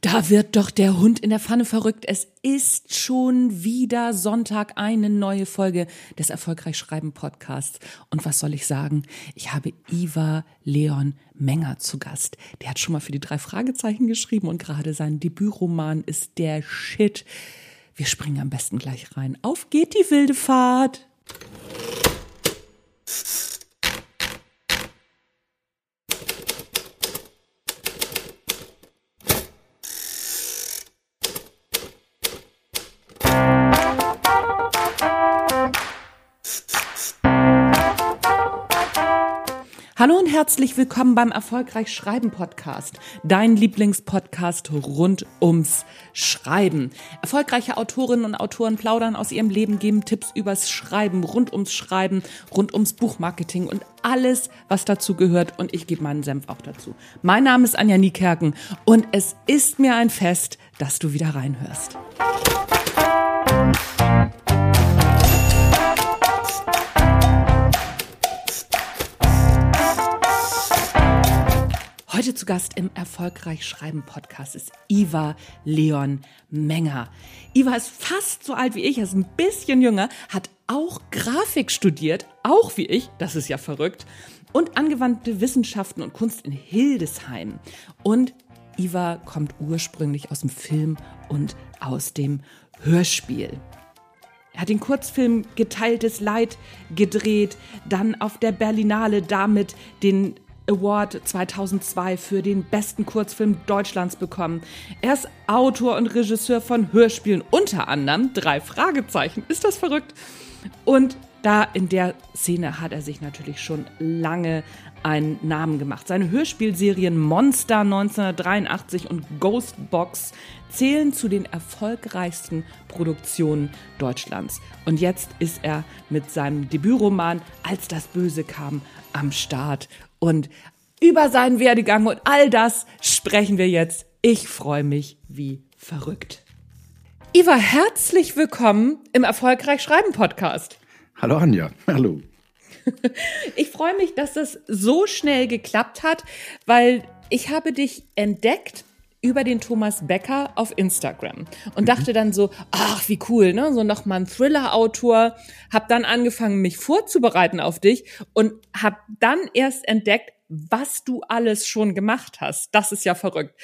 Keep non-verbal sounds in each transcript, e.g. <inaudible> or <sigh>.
Da wird doch der Hund in der Pfanne verrückt. Es ist schon wieder Sonntag eine neue Folge des Erfolgreich Schreiben Podcasts. Und was soll ich sagen? Ich habe Iva Leon Menger zu Gast. Der hat schon mal für die drei Fragezeichen geschrieben und gerade sein Debütroman ist der Shit. Wir springen am besten gleich rein. Auf geht die wilde Fahrt! Hallo und herzlich willkommen beim Erfolgreich Schreiben Podcast, dein Lieblingspodcast rund ums Schreiben. Erfolgreiche Autorinnen und Autoren plaudern aus ihrem Leben, geben Tipps übers Schreiben, rund ums Schreiben, rund ums Buchmarketing und alles, was dazu gehört. Und ich gebe meinen Senf auch dazu. Mein Name ist Anja Niekerken und es ist mir ein Fest, dass du wieder reinhörst. Heute zu Gast im Erfolgreich Schreiben Podcast ist Iva Leon Menger. Iva ist fast so alt wie ich, er ist ein bisschen jünger, hat auch Grafik studiert, auch wie ich, das ist ja verrückt, und angewandte Wissenschaften und Kunst in Hildesheim. Und Iva kommt ursprünglich aus dem Film und aus dem Hörspiel. Er hat den Kurzfilm Geteiltes Leid gedreht, dann auf der Berlinale damit den Award 2002 für den besten Kurzfilm Deutschlands bekommen. Er ist Autor und Regisseur von Hörspielen, unter anderem drei Fragezeichen. Ist das verrückt? Und da in der Szene hat er sich natürlich schon lange einen Namen gemacht. Seine Hörspielserien Monster 1983 und Ghostbox zählen zu den erfolgreichsten Produktionen Deutschlands. Und jetzt ist er mit seinem Debütroman Als das Böse kam am Start und über seinen Werdegang und all das sprechen wir jetzt. Ich freue mich wie verrückt. Iva, herzlich willkommen im Erfolgreich Schreiben Podcast. Hallo Anja, hallo. <laughs> Ich freue mich, dass das so schnell geklappt hat, weil ich habe dich entdeckt über den Thomas Becker auf Instagram und mhm. dachte dann so, ach, wie cool, ne? So nochmal ein Thriller-Autor. Hab dann angefangen, mich vorzubereiten auf dich und hab dann erst entdeckt, was du alles schon gemacht hast. Das ist ja verrückt.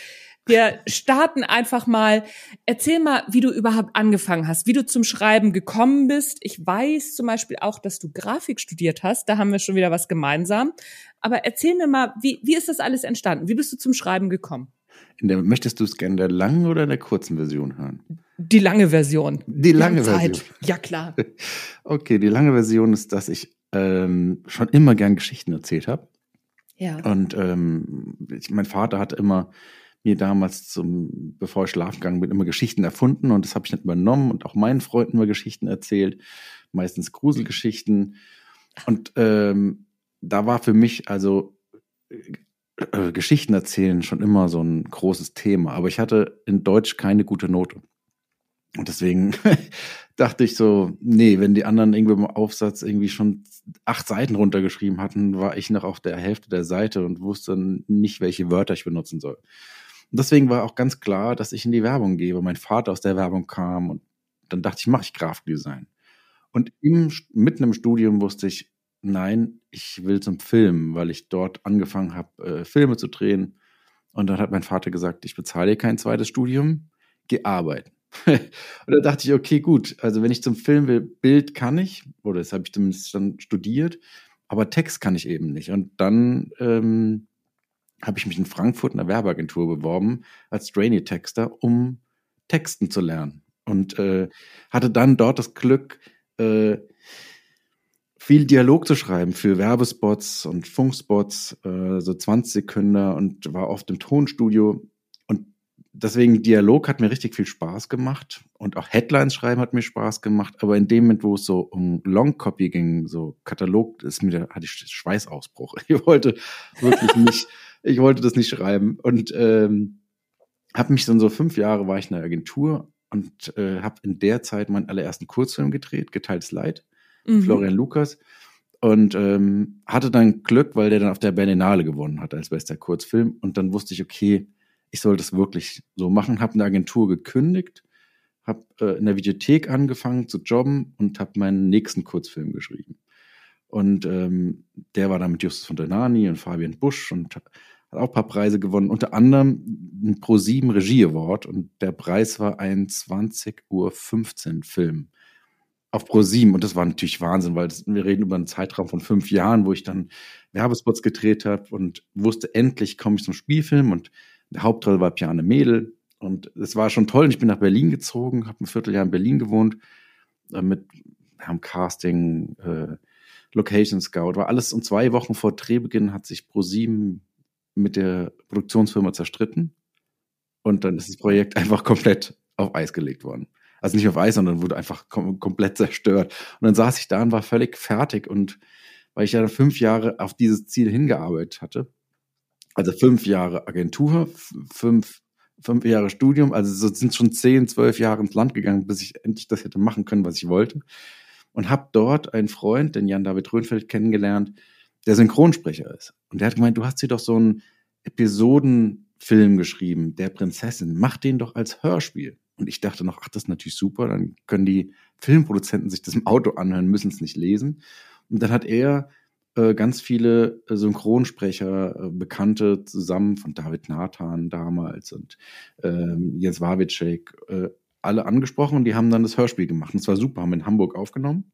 Wir starten einfach mal. Erzähl mal, wie du überhaupt angefangen hast, wie du zum Schreiben gekommen bist. Ich weiß zum Beispiel auch, dass du Grafik studiert hast. Da haben wir schon wieder was gemeinsam. Aber erzähl mir mal, wie, wie ist das alles entstanden? Wie bist du zum Schreiben gekommen? Der, möchtest du es gerne in der langen oder in der kurzen Version hören? Die lange Version. Die lange Version. Ja, klar. <laughs> Okay, die lange Version ist, dass ich ähm, schon immer gern Geschichten erzählt habe. Ja. Und ähm, ich, mein Vater hat immer mir damals, zum, bevor ich schlafen gegangen bin, immer Geschichten erfunden und das habe ich dann übernommen und auch meinen Freunden immer Geschichten erzählt, meistens Gruselgeschichten. Und ähm, da war für mich also äh, Geschichten erzählen schon immer so ein großes Thema, aber ich hatte in Deutsch keine gute Note. Und deswegen <laughs> dachte ich so, nee, wenn die anderen irgendwie im Aufsatz irgendwie schon acht Seiten runtergeschrieben hatten, war ich noch auf der Hälfte der Seite und wusste nicht, welche Wörter ich benutzen soll. Und deswegen war auch ganz klar, dass ich in die Werbung gehe. Mein Vater aus der Werbung kam und dann dachte ich, mache ich Grafikdesign. Und im, mitten im Studium wusste ich, nein, ich will zum Film, weil ich dort angefangen habe, äh, Filme zu drehen. Und dann hat mein Vater gesagt, ich bezahle kein zweites Studium, geh arbeiten. <laughs> und da dachte ich, okay, gut, also wenn ich zum Film will, Bild kann ich, oder das habe ich zumindest dann studiert, aber Text kann ich eben nicht. Und dann ähm, habe ich mich in Frankfurt in der Werbeagentur beworben als Trainee-Texter, um Texten zu lernen. Und äh, hatte dann dort das Glück, äh, viel Dialog zu schreiben für Werbespots und Funkspots, äh, so 20 Sekunden und war oft im Tonstudio. Und deswegen Dialog hat mir richtig viel Spaß gemacht und auch Headlines schreiben hat mir Spaß gemacht. Aber in dem Moment, wo es so um Longcopy ging, so Katalog, ist mir, hatte ich Schweißausbruch. <laughs> Ich wollte wirklich nicht, ich wollte das nicht schreiben und ähm, habe mich dann so fünf Jahre war ich in der Agentur und äh, habe in der Zeit meinen allerersten Kurzfilm gedreht, Geteiltes Leid mhm. Florian Lukas. Und ähm, hatte dann Glück, weil der dann auf der Berlinale gewonnen hat als bester Kurzfilm. Und dann wusste ich, okay, ich sollte es wirklich so machen, habe eine Agentur gekündigt, habe äh, in der Videothek angefangen zu jobben und habe meinen nächsten Kurzfilm geschrieben. Und ähm, der war dann mit Justus von Donani und Fabian Busch und hat auch ein paar Preise gewonnen, unter anderem ein Pro7 Regie Award und der Preis war ein 20.15 Uhr Film auf Pro7 und das war natürlich Wahnsinn, weil das, wir reden über einen Zeitraum von fünf Jahren, wo ich dann Werbespots gedreht habe und wusste, endlich komme ich zum Spielfilm und der Hauptrolle war Piane Mädel und es war schon toll. Und ich bin nach Berlin gezogen, habe ein Vierteljahr in Berlin gewohnt, äh, mit am Casting, äh, Location Scout, war alles. Und zwei Wochen vor Drehbeginn hat sich ProSieben mit der Produktionsfirma zerstritten. Und dann ist das Projekt <laughs> einfach komplett auf Eis gelegt worden. Also nicht auf Eis, sondern wurde einfach kom komplett zerstört. Und dann saß ich da und war völlig fertig. Und weil ich ja fünf Jahre auf dieses Ziel hingearbeitet hatte, also fünf Jahre Agentur, fünf, fünf Jahre Studium, also so sind schon zehn, zwölf Jahre ins Land gegangen, bis ich endlich das hätte machen können, was ich wollte. Und habe dort einen Freund, den Jan-David Röhnfeld, kennengelernt, der Synchronsprecher ist. Und der hat gemeint, du hast hier doch so einen Episodenfilm geschrieben, der Prinzessin, mach den doch als Hörspiel. Und ich dachte noch, ach, das ist natürlich super, dann können die Filmproduzenten sich das im Auto anhören, müssen es nicht lesen. Und dann hat er äh, ganz viele äh, Synchronsprecher, äh, Bekannte zusammen von David Nathan damals und ähm, Jens Wawitschek, äh, alle angesprochen und die haben dann das Hörspiel gemacht. Und es war super, haben in Hamburg aufgenommen.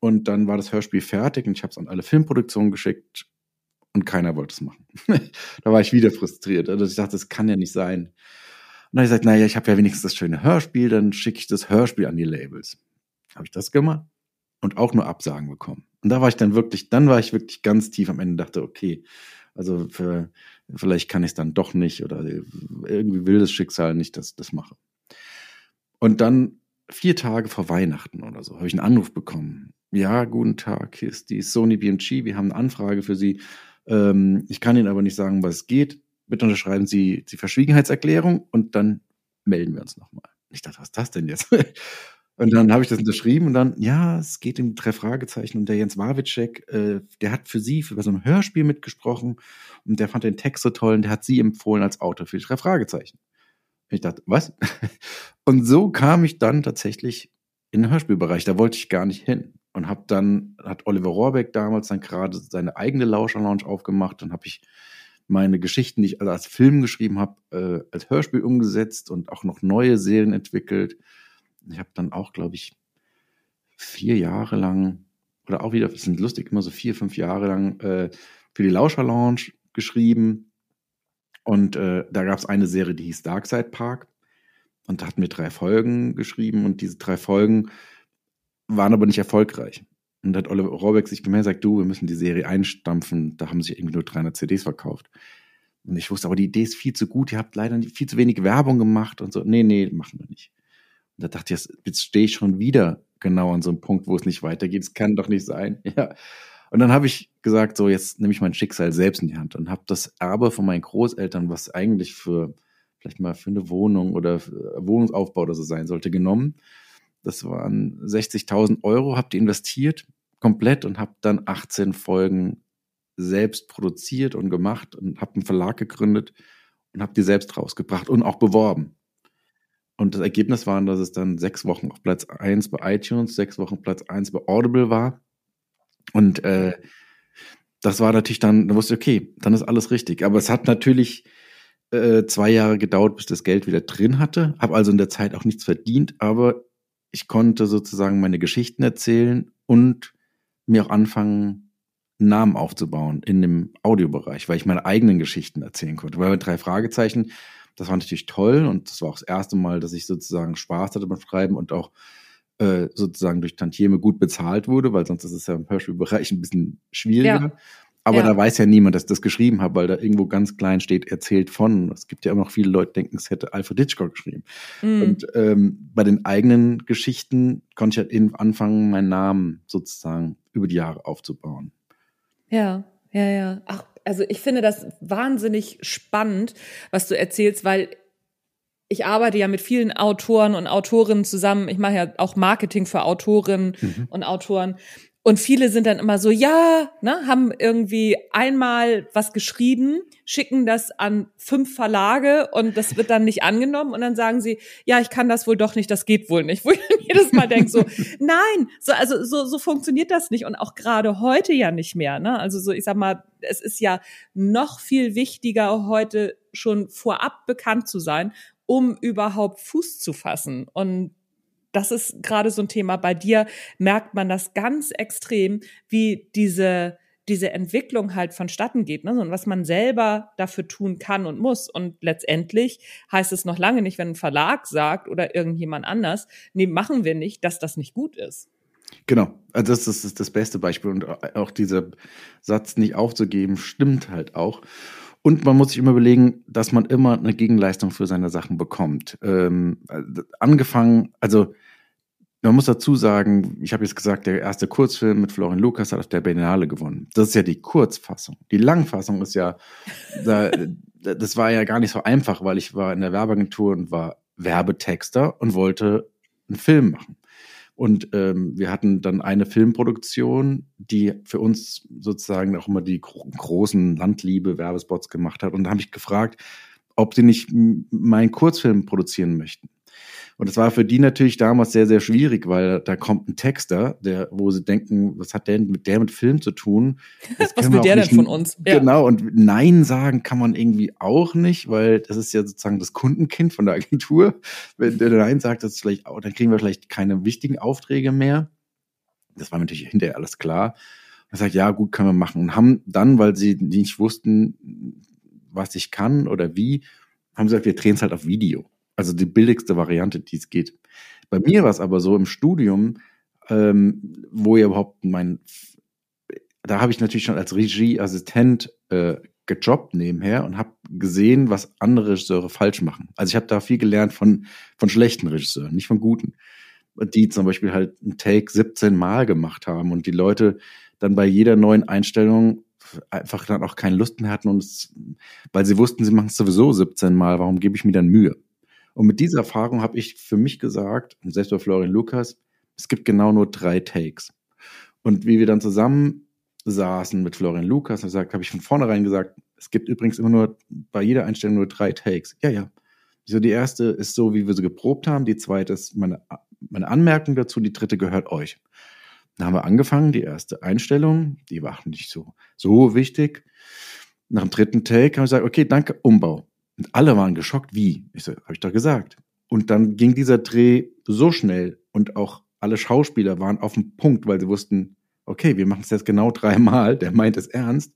Und dann war das Hörspiel fertig und ich habe es an alle Filmproduktionen geschickt und keiner wollte es machen. <laughs> da war ich wieder frustriert. Also ich dachte, das kann ja nicht sein. Und dann habe ich gesagt, naja, ich habe ja wenigstens das schöne Hörspiel, dann schicke ich das Hörspiel an die Labels. Habe ich das gemacht und auch nur Absagen bekommen. Und da war ich dann wirklich, dann war ich wirklich ganz tief am Ende dachte, okay, also für, vielleicht kann ich es dann doch nicht oder irgendwie will das Schicksal nicht, dass ich das mache. Und dann vier Tage vor Weihnachten oder so habe ich einen Anruf bekommen. Ja, guten Tag, hier ist die Sony BMG, wir haben eine Anfrage für Sie. Ähm, ich kann Ihnen aber nicht sagen, was geht. Bitte unterschreiben Sie die Verschwiegenheitserklärung und dann melden wir uns nochmal. Ich dachte, was ist das denn jetzt? <laughs> Und dann habe ich das unterschrieben und dann, ja, es geht um drei Fragezeichen und der Jens Wawitschek, äh, der hat für sie für so ein Hörspiel mitgesprochen und der fand den Text so toll und der hat sie empfohlen als Autor für die drei Fragezeichen. Ich dachte, was? <laughs> Und so kam ich dann tatsächlich in den Hörspielbereich. Da wollte ich gar nicht hin. Und habe dann, hat Oliver Rohrbeck damals dann gerade seine eigene Lauscher-Lounge aufgemacht. Dann habe ich meine Geschichten, die ich als Film geschrieben habe, äh, als Hörspiel umgesetzt und auch noch neue Serien entwickelt. Ich habe dann auch, glaube ich, vier Jahre lang, oder auch wieder, das sind lustig, immer so vier, fünf Jahre lang äh, für die Lauscher Lounge geschrieben. Und äh, da gab es eine Serie, die hieß Darkside Park. Und da hatten wir drei Folgen geschrieben und diese drei Folgen waren aber nicht erfolgreich. Und da hat Oliver Rohrbeck sich gemeldet sagt, du, wir müssen die Serie einstampfen. Da haben sich irgendwie nur 300 CDs verkauft. Und ich wusste, aber die Idee ist viel zu gut. Ihr habt leider viel zu wenig Werbung gemacht und so. Nee, nee, machen wir nicht. Und da dachte ich, jetzt stehe ich schon wieder genau an so einem Punkt, wo es nicht weitergeht. Es kann doch nicht sein. <laughs> Ja. Und dann habe ich gesagt, so jetzt nehme ich mein Schicksal selbst in die Hand und habe das Erbe von meinen Großeltern, was eigentlich für vielleicht mal für eine Wohnung oder Wohnungsaufbau oder so sein sollte, genommen. Das waren 60.000 Euro, habe die investiert komplett und habe dann 18 Folgen selbst produziert und gemacht und habe einen Verlag gegründet und habe die selbst rausgebracht und auch beworben. Und das Ergebnis war, dass es dann sechs Wochen auf Platz eins bei iTunes, sechs Wochen Platz eins bei Audible war. Und äh, das war natürlich dann, da wusste ich, okay, dann ist alles richtig. Aber es hat natürlich äh, zwei Jahre gedauert, bis das Geld wieder drin hatte. Habe also in der Zeit auch nichts verdient, aber ich konnte sozusagen meine Geschichten erzählen und mir auch anfangen, einen Namen aufzubauen in dem Audiobereich, weil ich meine eigenen Geschichten erzählen konnte. Weil bei drei Fragezeichen das war natürlich toll und das war auch das erste Mal, dass ich sozusagen Spaß hatte beim Schreiben und auch äh, sozusagen durch Tantieme gut bezahlt wurde, weil sonst ist es ja im Hörspielbereich ein bisschen schwieriger. Ja. Aber ja. da weiß ja niemand, dass ich das geschrieben habe, weil da irgendwo ganz klein steht, erzählt von. Es gibt ja immer noch viele Leute, die denken, es hätte Alfred Hitchcock geschrieben. Mhm. Und ähm, bei den eigenen Geschichten konnte ich halt anfangen, meinen Namen sozusagen über die Jahre aufzubauen. Ja, ja, ja. Ach, also ich finde das wahnsinnig spannend, was du erzählst, weil ich arbeite ja mit vielen Autoren und Autorinnen zusammen. Ich mache ja auch Marketing für Autorinnen mhm. und Autoren. Und viele sind dann immer so, ja, ne, haben irgendwie einmal was geschrieben, schicken das an fünf Verlage und das wird dann nicht angenommen und dann sagen sie, ja, ich kann das wohl doch nicht, das geht wohl nicht. <laughs> Wo ich jedes Mal denke so, <laughs> nein, so, also so, so funktioniert das nicht und auch gerade heute ja nicht mehr. Ne? Also so, ich sag mal, es ist ja noch viel wichtiger, heute schon vorab bekannt zu sein, um überhaupt Fuß zu fassen. Und das ist gerade so ein Thema. Bei dir merkt man das ganz extrem, wie diese diese Entwicklung halt vonstatten geht, ne? und was man selber dafür tun kann und muss. Und letztendlich heißt es noch lange nicht, wenn ein Verlag sagt oder irgendjemand anders, nee, machen wir nicht, dass das nicht gut ist. Genau, also das ist das beste Beispiel. Und auch dieser Satz nicht aufzugeben, stimmt halt auch. Und man muss sich immer überlegen, dass man immer eine Gegenleistung für seine Sachen bekommt. Ähm, angefangen, also man muss dazu sagen, ich habe jetzt gesagt, der erste Kurzfilm mit Florian Lukas hat auf der Biennale gewonnen. Das ist ja die Kurzfassung. Die Langfassung ist ja, da, das war ja gar nicht so einfach, weil ich war in der Werbeagentur und war Werbetexter und wollte einen Film machen. Und ähm, wir hatten dann eine Filmproduktion, die für uns sozusagen auch immer die gro großen Landliebe-Werbespots gemacht hat. Und da habe ich gefragt, ob sie nicht meinen Kurzfilm produzieren möchten. Und das war für die natürlich damals sehr, sehr schwierig, weil da kommt ein Texter, der, wo sie denken, was hat der mit der mit Film zu tun? <laughs> was will der denn von uns? Ja. Genau, und Nein sagen kann man irgendwie auch nicht, weil das ist ja sozusagen das Kundenkind von der Agentur. Wenn der Nein sagt, das ist vielleicht auch, dann kriegen wir vielleicht keine wichtigen Aufträge mehr. Das war natürlich hinterher alles klar. Und sagt, ja, gut, können wir machen. Und haben dann, weil sie nicht wussten, was ich kann oder wie, haben sie gesagt, wir drehen es halt auf Video. Also die billigste Variante, die es geht. Bei mir war es aber so im Studium, ähm, wo ihr überhaupt mein, da habe ich natürlich schon als Regieassistent äh, gejobbt nebenher und habe gesehen, was andere Regisseure falsch machen. Also ich habe da viel gelernt von, von schlechten Regisseuren, nicht von guten. Die zum Beispiel halt einen Take 17 Mal gemacht haben und die Leute dann bei jeder neuen Einstellung einfach dann auch keine Lust mehr hatten und es, weil sie wussten, sie machen es sowieso 17 Mal, warum gebe ich mir dann Mühe? Und mit dieser Erfahrung habe ich für mich gesagt, und selbst bei Florian Lukas, es gibt genau nur drei Takes. Und wie wir dann zusammen saßen mit Florian Lukas, habe hab ich von vornherein gesagt, es gibt übrigens immer nur bei jeder Einstellung nur drei Takes. Ja, ja. So, die erste ist so, wie wir sie geprobt haben, die zweite ist meine, meine Anmerkung dazu, die dritte gehört euch. Dann haben wir angefangen, die erste Einstellung, die war nicht so, so wichtig. Nach dem dritten Take haben wir gesagt, okay, danke, Umbau. Und alle waren geschockt, wie? Ich so, habe ich doch gesagt. Und dann ging dieser Dreh so schnell und auch alle Schauspieler waren auf dem Punkt, weil sie wussten, okay, wir machen es jetzt genau dreimal, der meint es ernst,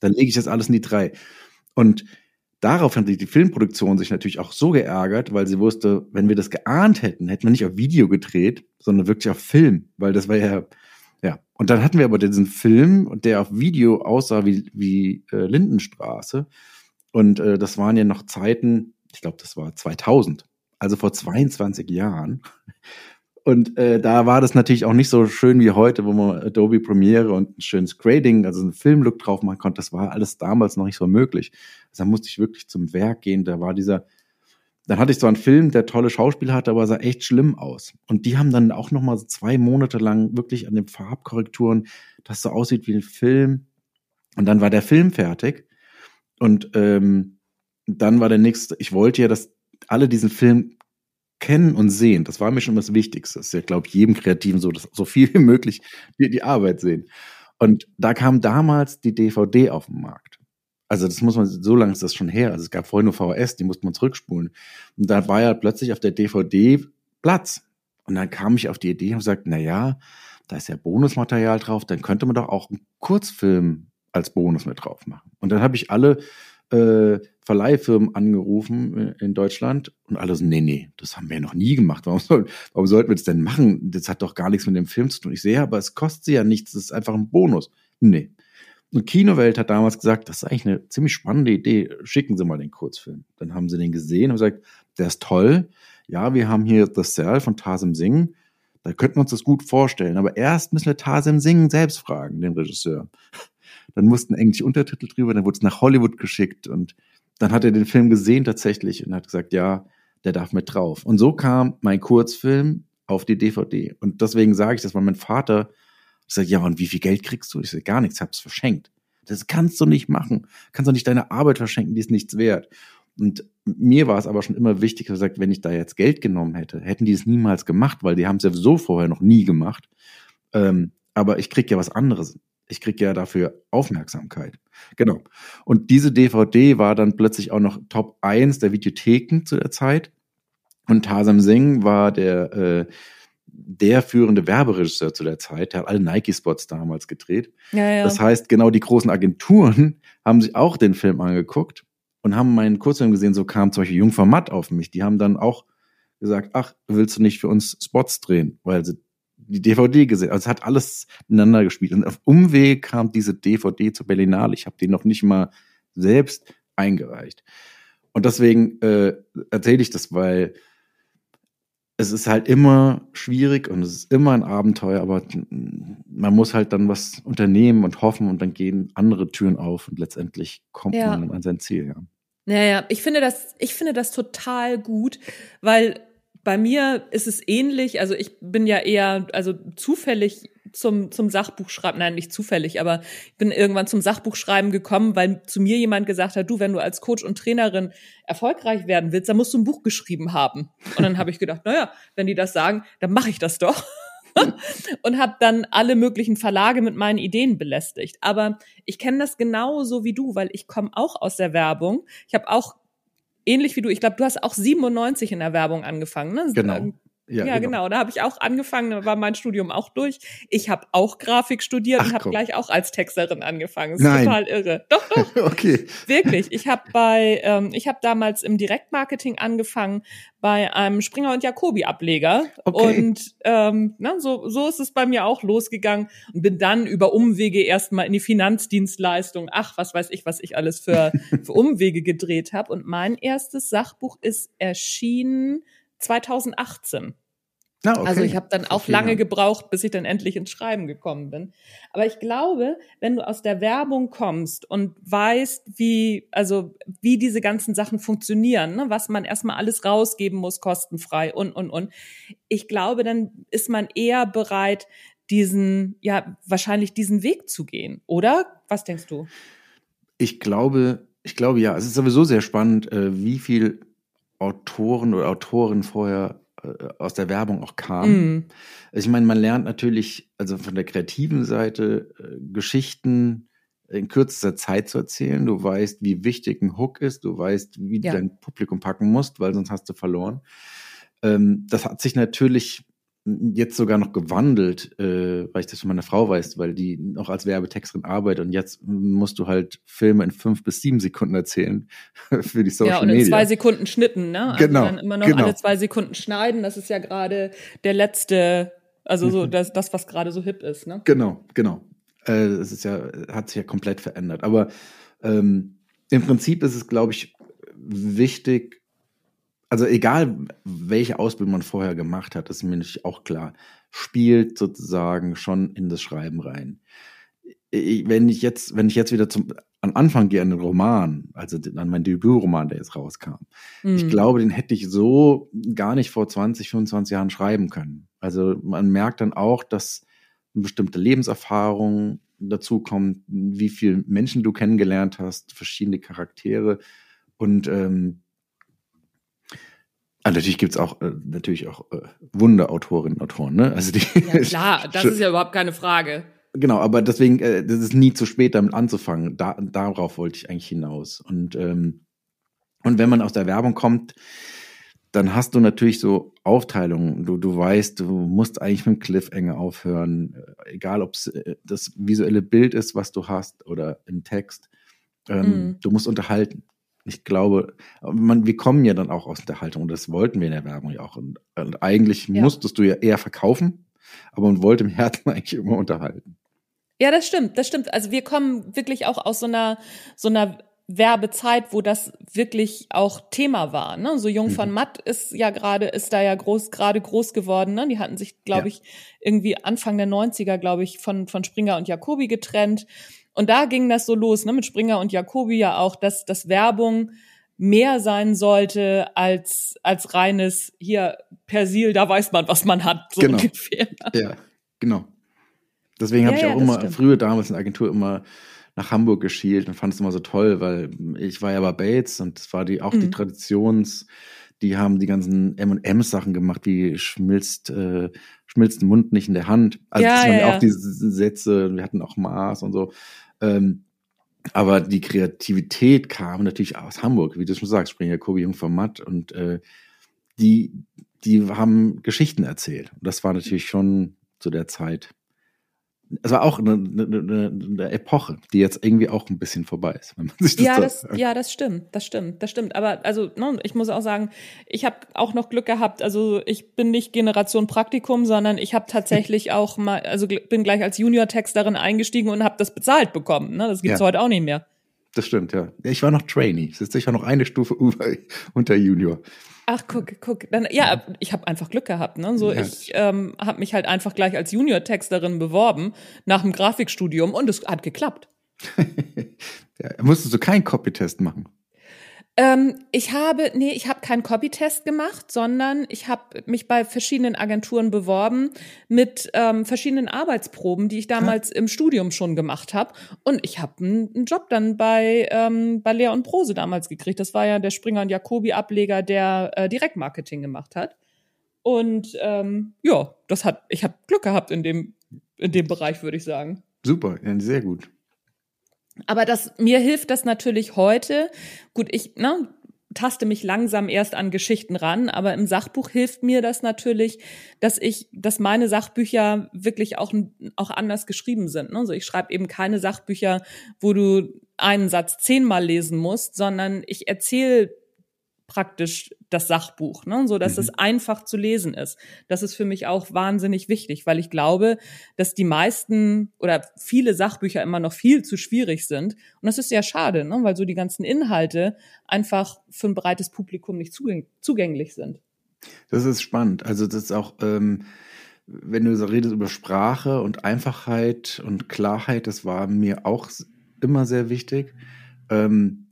dann lege ich das alles in die drei. Und darauf hat die Filmproduktion sich natürlich auch so geärgert, weil sie wusste, wenn wir das geahnt hätten, hätten wir nicht auf Video gedreht, sondern wirklich auf Film, weil das war ja, ja. Und dann hatten wir aber diesen Film, der auf Video aussah wie, wie äh, Lindenstraße. Und äh, das waren ja noch Zeiten, ich glaube, das war 2000, also vor 22 Jahren. Und äh, da war das natürlich auch nicht so schön wie heute, wo man Adobe Premiere und ein schönes Grading, also einen Filmlook drauf machen konnte. Das war alles damals noch nicht so möglich. Also da musste ich wirklich zum Werk gehen. Da war dieser, dann hatte ich so einen Film, der tolle Schauspieler hatte, aber sah echt schlimm aus. Und die haben dann auch noch mal so zwei Monate lang wirklich an den Farbkorrekturen, das so aussieht wie ein Film. Und dann war der Film fertig. Und ähm, dann war der nächste, ich wollte ja, dass alle diesen Film kennen und sehen. Das war mir schon das Wichtigste. Das ist ja, glaube ich, jedem Kreativen so, dass so viel wie möglich die, die Arbeit sehen. Und da kam damals die DVD auf den Markt. Also das muss man, so lange ist das schon her. Also es gab vorher nur VHS, die musste man zurückspulen. Und da war ja plötzlich auf der DVD Platz. Und dann kam ich auf die Idee und sagte, na ja, da ist ja Bonusmaterial drauf, dann könnte man doch auch einen Kurzfilm als Bonus mit drauf machen. Und dann habe ich alle äh, Verleihfirmen angerufen in Deutschland und alle so, nee, nee, das haben wir noch nie gemacht. Warum, soll, warum sollten wir das denn machen? Das hat doch gar nichts mit dem Film zu tun. Ich sehe, ja, aber es kostet sie ja nichts, das ist einfach ein Bonus. Nee. Und Kinowelt hat damals gesagt, das ist eigentlich eine ziemlich spannende Idee, schicken Sie mal den Kurzfilm. Dann haben sie den gesehen und gesagt, der ist toll. Ja, wir haben hier The Cell von Tasim Singh. Da könnten wir uns das gut vorstellen. Aber erst müssen wir Tasim Singh selbst fragen, den Regisseur. Dann mussten englische Untertitel drüber, dann wurde es nach Hollywood geschickt und dann hat er den Film gesehen tatsächlich und hat gesagt, ja, der darf mit drauf. Und so kam mein Kurzfilm auf die DVD. Und deswegen sage ich das, weil mein Vater Ich sage, ja, und wie viel Geld kriegst du? Ich sage, gar nichts, hab's verschenkt. Das kannst du nicht machen. Kannst du nicht deine Arbeit verschenken, die ist nichts wert. Und mir war es aber schon immer wichtig, gesagt, wenn ich da jetzt Geld genommen hätte, hätten die es niemals gemacht, weil die haben es ja so vorher noch nie gemacht. Ähm, aber ich krieg ja was anderes. Ich krieg ja dafür Aufmerksamkeit. Genau. Und diese DVD war dann plötzlich auch noch Top 1 der Videotheken zu der Zeit. Und Tarsam Singh war der, äh, der führende Werberegisseur zu der Zeit. Der hat alle Nike-Spots damals gedreht. Ja, ja. Das heißt, genau die großen Agenturen <laughs> haben sich auch den Film angeguckt und haben meinen Kurzfilm gesehen. So kam zum Beispiel Jungfer Matt auf mich. Die haben dann auch gesagt, ach, willst du nicht für uns Spots drehen? Weil sie die DVD gesehen. Also es hat alles miteinander gespielt. Und auf Umweg kam diese DVD zur Berlinale. Ich habe die noch nicht mal selbst eingereicht. Und deswegen äh, erzähle ich das, weil es ist halt immer schwierig und es ist immer ein Abenteuer, aber man muss halt dann was unternehmen und hoffen und dann gehen andere Türen auf und letztendlich kommt ja. man an sein Ziel, ja. Naja, ich finde das, ich finde das total gut, weil bei mir ist es ähnlich. Also ich bin ja eher, also zufällig zum, zum Sachbuchschreiben, nein, nicht zufällig, aber ich bin irgendwann zum Sachbuchschreiben gekommen, weil zu mir jemand gesagt hat, du, wenn du als Coach und Trainerin erfolgreich werden willst, dann musst du ein Buch geschrieben haben. Und dann habe ich gedacht, naja, wenn die das sagen, dann mache ich das doch. <laughs> und habe dann alle möglichen Verlage mit meinen Ideen belästigt. Aber ich kenne das genauso wie du, weil ich komme auch aus der Werbung. Ich habe auch ähnlich wie du, ich glaube, du hast auch 97 in der Werbung angefangen, ne? Genau. Ja, ja genau. genau. Da habe ich auch angefangen, da war mein Studium auch durch. Ich habe auch Grafik studiert Ach, und habe gleich auch als Texterin angefangen. Das ist Nein. total irre. Doch, doch. <laughs> okay. Wirklich. Ich habe bei, ähm, ich habe damals im Direktmarketing angefangen bei einem Springer und Jacobi Ableger okay. und ähm, na, so so ist es bei mir auch losgegangen und bin dann über Umwege erstmal in die Finanzdienstleistung. Ach, was weiß ich, was ich alles für <laughs> für Umwege gedreht habe. Und mein erstes Sachbuch ist erschienen 2018. Ah, okay. Also ich habe dann auch lange gebraucht, bis ich dann endlich ins Schreiben gekommen bin. Aber ich glaube, wenn du aus der Werbung kommst und weißt, wie also wie diese ganzen Sachen funktionieren, ne, was man erstmal alles rausgeben muss kostenfrei und und und, ich glaube, dann ist man eher bereit, diesen ja wahrscheinlich diesen Weg zu gehen, oder? Was denkst du? Ich glaube, ich glaube ja. Es ist sowieso sehr spannend, äh, wie viel Autoren oder Autoren vorher äh, aus der Werbung auch kamen. Mm. ich meine, man lernt natürlich, also von der kreativen Seite, äh, Geschichten in kürzester Zeit zu erzählen. Du weißt, wie wichtig ein Hook ist, du weißt, wie ja. du dein Publikum packen musst, weil sonst hast du verloren. Ähm, das hat sich natürlich jetzt sogar noch gewandelt, äh, weil ich das von meiner Frau weiß, weil die noch als Werbetexterin arbeitet und jetzt musst du halt Filme in fünf bis sieben Sekunden erzählen <laughs> für die Social Media. Ja, und in Media. zwei Sekunden Schnitten, ne? Also genau. Dann immer noch genau. alle zwei Sekunden schneiden. Das ist ja gerade der letzte, also so mhm. das, das was gerade so hip ist, ne? Genau, genau. Äh, es ist ja, hat sich ja komplett verändert. Aber ähm, im Prinzip ist es, glaube ich, wichtig, also egal welche Ausbildung man vorher gemacht hat, ist mir nicht auch klar, spielt sozusagen schon in das Schreiben rein. Ich, wenn ich jetzt, wenn ich jetzt wieder zum an Anfang gehe an den Roman, also an meinen Debütroman, der jetzt rauskam, mhm. ich glaube, den hätte ich so gar nicht vor 20, 25 Jahren schreiben können. Also man merkt dann auch, dass eine bestimmte Lebenserfahrung dazu kommt, wie viele Menschen du kennengelernt hast, verschiedene Charaktere und ähm, Ah, natürlich gibt's auch äh, natürlich auch äh, Wunderautorinnen und Autoren, ne? Also die ja, <laughs> klar, das ist ja überhaupt keine Frage. Genau, aber deswegen, äh, das ist nie zu spät, damit anzufangen. Da, darauf wollte ich eigentlich hinaus. Und ähm, und wenn man aus der Werbung kommt, dann hast du natürlich so Aufteilungen. Du, du weißt, du musst eigentlich mit dem Cliffhanger aufhören, äh, egal ob es äh, das visuelle Bild ist, was du hast, oder im Text. Ähm, mhm. Du musst unterhalten ich glaube, man, wir kommen ja dann auch aus der Haltung und das wollten wir in der Werbung ja auch. Und, und eigentlich ja. musstest du ja eher verkaufen, aber man wollte im Herzen <laughs> eigentlich immer unterhalten. Ja, das stimmt, das stimmt. Also wir kommen wirklich auch aus so einer, so einer Werbezeit, wo das wirklich auch Thema war. Ne? So Jung von mhm. Matt ist ja gerade, ist da ja groß, gerade groß geworden. Ne? Die hatten sich, glaube ja. ich, irgendwie Anfang der 90er, glaube ich, von, von Springer und Jacobi getrennt. Und da ging das so los, ne, mit Springer und Jacobi ja auch, dass, dass Werbung mehr sein sollte als, als reines hier Persil, da weiß man, was man hat, so genau. ungefähr. Ja, genau. Deswegen habe Ja, ich ja, auch das immer, stimmt. früher damals in der Agentur immer nach Hamburg geschielt und fand es immer so toll, weil ich war ja bei Bates und es war die auch die Mhm. Traditions, die haben die ganzen M&M Sachen gemacht, wie schmilzt äh, schmilzt den Mund nicht in der Hand. Also Ja, das waren ja, ja ja. auch diese Sätze, wir hatten auch Maß und so. Ähm, aber die Kreativität kam natürlich aus Hamburg, wie du schon sagst, Springer Kobi Jung von Matt und äh, die, die haben Geschichten erzählt. Und das war natürlich schon zu der Zeit. Es war auch eine, eine, eine, Epoche, die jetzt irgendwie auch ein bisschen vorbei ist, wenn man sich das Ja, das, ja, das stimmt, das stimmt, das stimmt. Aber also, ne, ich muss auch sagen, ich habe auch noch Glück gehabt. Also ich bin nicht Generation Praktikum, sondern ich habe tatsächlich <laughs> auch mal, also bin gleich als Junior-Texterin eingestiegen und habe das bezahlt bekommen. Ne? Das gibt's Ja. heute auch nicht mehr. Das stimmt, ja. Ich war noch Trainee. Du, Ich war noch eine Stufe <laughs> über, unter Junior. Ach, guck, guck. Dann, ja, ich habe einfach Glück gehabt. Ne? So, Ja. ich ähm, habe mich halt einfach gleich als Junior-Texterin beworben nach dem Grafikstudium und es hat geklappt. <laughs> Ja, musstest du keinen Copytest machen. Ähm, ich habe, nee, ich habe keinen Copytest gemacht, sondern ich habe mich bei verschiedenen Agenturen beworben mit ähm, verschiedenen Arbeitsproben, die ich damals im Studium schon gemacht habe. Und ich habe einen, Job dann bei, ähm, bei Lehr und Prose damals gekriegt. Das war ja der Springer und Jacobi Ableger, der äh, Direktmarketing gemacht hat. Und ähm, ja, das hat, ich habe Glück gehabt in dem, in dem Bereich, würde ich sagen. Super, ja, sehr gut. Aber das, mir hilft das natürlich heute. Gut, ich ne, taste mich langsam erst an Geschichten ran, aber im Sachbuch hilft mir das natürlich, dass ich, dass meine Sachbücher wirklich auch, auch anders geschrieben sind. Ne? Also ich schreibe eben keine Sachbücher, wo du einen Satz zehnmal lesen musst, sondern ich erzähle praktisch das Sachbuch, ne? so dass Mhm. es einfach zu lesen ist. Das ist für mich auch wahnsinnig wichtig, weil ich glaube, dass die meisten oder viele Sachbücher immer noch viel zu schwierig sind. Und das ist ja schade, ne? weil so die ganzen Inhalte einfach für ein breites Publikum nicht zugäng zugänglich sind. Das ist spannend. Also das ist auch, ähm, wenn du so redest über Sprache und Einfachheit und Klarheit, das war mir auch immer sehr wichtig. Ähm,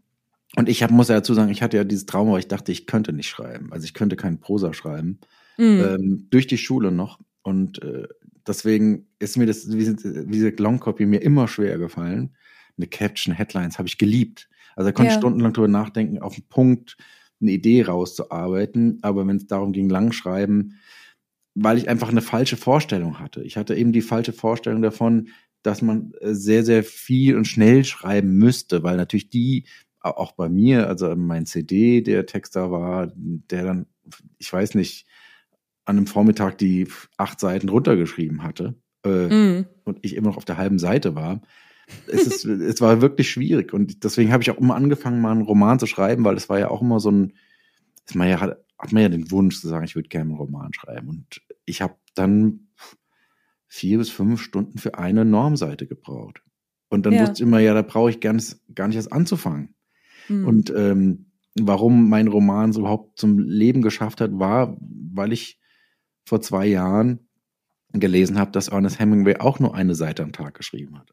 und ich hab, muss ja dazu sagen, ich hatte ja dieses Trauma, weil ich dachte, ich könnte nicht schreiben. Also ich könnte keinen Prosa schreiben. Mhm. ähm, durch die Schule noch. Und äh, deswegen ist mir das, wie, wie diese Longcopy mir immer schwer gefallen. Eine Caption, Headlines habe ich geliebt. Also da konnte Ja. ich stundenlang drüber nachdenken, auf den Punkt eine Idee rauszuarbeiten. Aber wenn es darum ging, langschreiben, weil ich einfach eine falsche Vorstellung hatte. Ich hatte eben die falsche Vorstellung davon, dass man äh, sehr, sehr viel und schnell schreiben müsste, weil natürlich die, auch bei mir, also mein CD, der Texter war, der dann, ich weiß nicht, an einem Vormittag die acht Seiten runtergeschrieben hatte äh, Mhm. und ich immer noch auf der halben Seite war. Es, ist, <laughs> es war wirklich schwierig und deswegen habe ich auch immer angefangen, mal einen Roman zu schreiben, weil es war ja auch immer so ein, man ja, hat, hat man ja den Wunsch zu sagen, ich würde gerne einen Roman schreiben und ich habe dann vier bis fünf Stunden für eine Normseite gebraucht. Und dann Ja. wusste ich immer, ja, da brauche ich gar nicht, gar nicht erst anzufangen. Mhm. Und ähm, warum mein Roman so überhaupt zum Leben geschafft hat, war, weil ich vor zwei Jahren gelesen habe, dass Ernest Hemingway auch nur eine Seite am Tag geschrieben hat.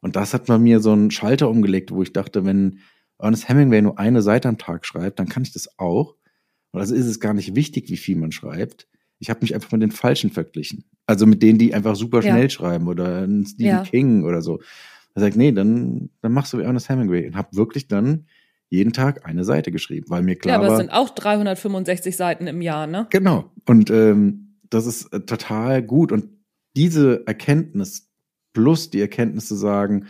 Und das hat bei mir so einen Schalter umgelegt, wo ich dachte, wenn Ernest Hemingway nur eine Seite am Tag schreibt, dann kann ich das auch. Und also ist es gar nicht wichtig, wie viel man schreibt. Ich habe mich einfach mit den Falschen verglichen. Also mit denen, die einfach super Ja. schnell schreiben oder Stephen Ja. King oder so. Da sagt, nee, dann, dann machst du wie Ernest Hemingway. Und habe wirklich dann jeden Tag eine Seite geschrieben, weil mir ja, klar aber es war, sind auch 365 Seiten im Jahr, ne? Genau. Und ähm, das ist äh, total gut. Und diese Erkenntnis plus die Erkenntnis zu sagen,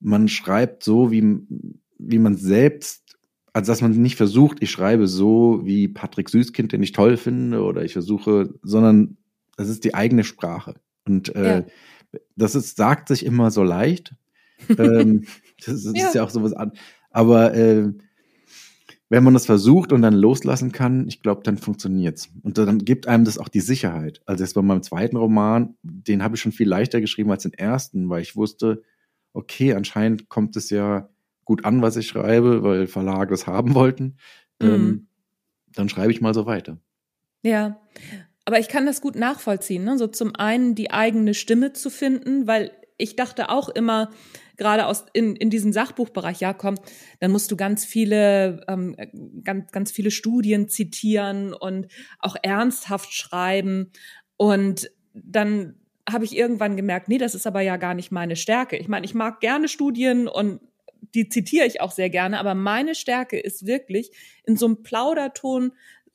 man schreibt so, wie, wie man selbst, also dass man nicht versucht, ich schreibe so wie Patrick Süßkind, den ich toll finde, oder ich versuche, sondern das ist die eigene Sprache. Und äh, Ja. das ist, sagt sich immer so leicht. ähm, <laughs> das ist, Ja. ist ja auch sowas an. Aber äh, wenn man das versucht und dann loslassen kann, ich glaube, dann funktioniert's. Und dann gibt einem das auch die Sicherheit. Also jetzt bei meinem zweiten Roman, den habe ich schon viel leichter geschrieben als den ersten, weil ich wusste, okay, anscheinend kommt es ja gut an, was ich schreibe, weil Verlage das haben wollten. Mhm. Ähm, dann schreibe ich mal so weiter. Ja, aber ich kann das gut nachvollziehen. Ne? So zum einen die eigene Stimme zu finden, weil ich dachte auch immer, gerade aus in, in diesem Sachbuchbereich, ja komm, dann musst du ganz viele, ähm, ganz, ganz viele Studien zitieren und auch ernsthaft schreiben. Und dann habe ich irgendwann gemerkt, nee, das ist aber ja gar nicht meine Stärke. Ich meine, ich mag gerne Studien und die zitiere ich auch sehr gerne, aber meine Stärke ist wirklich in so einem Plauderton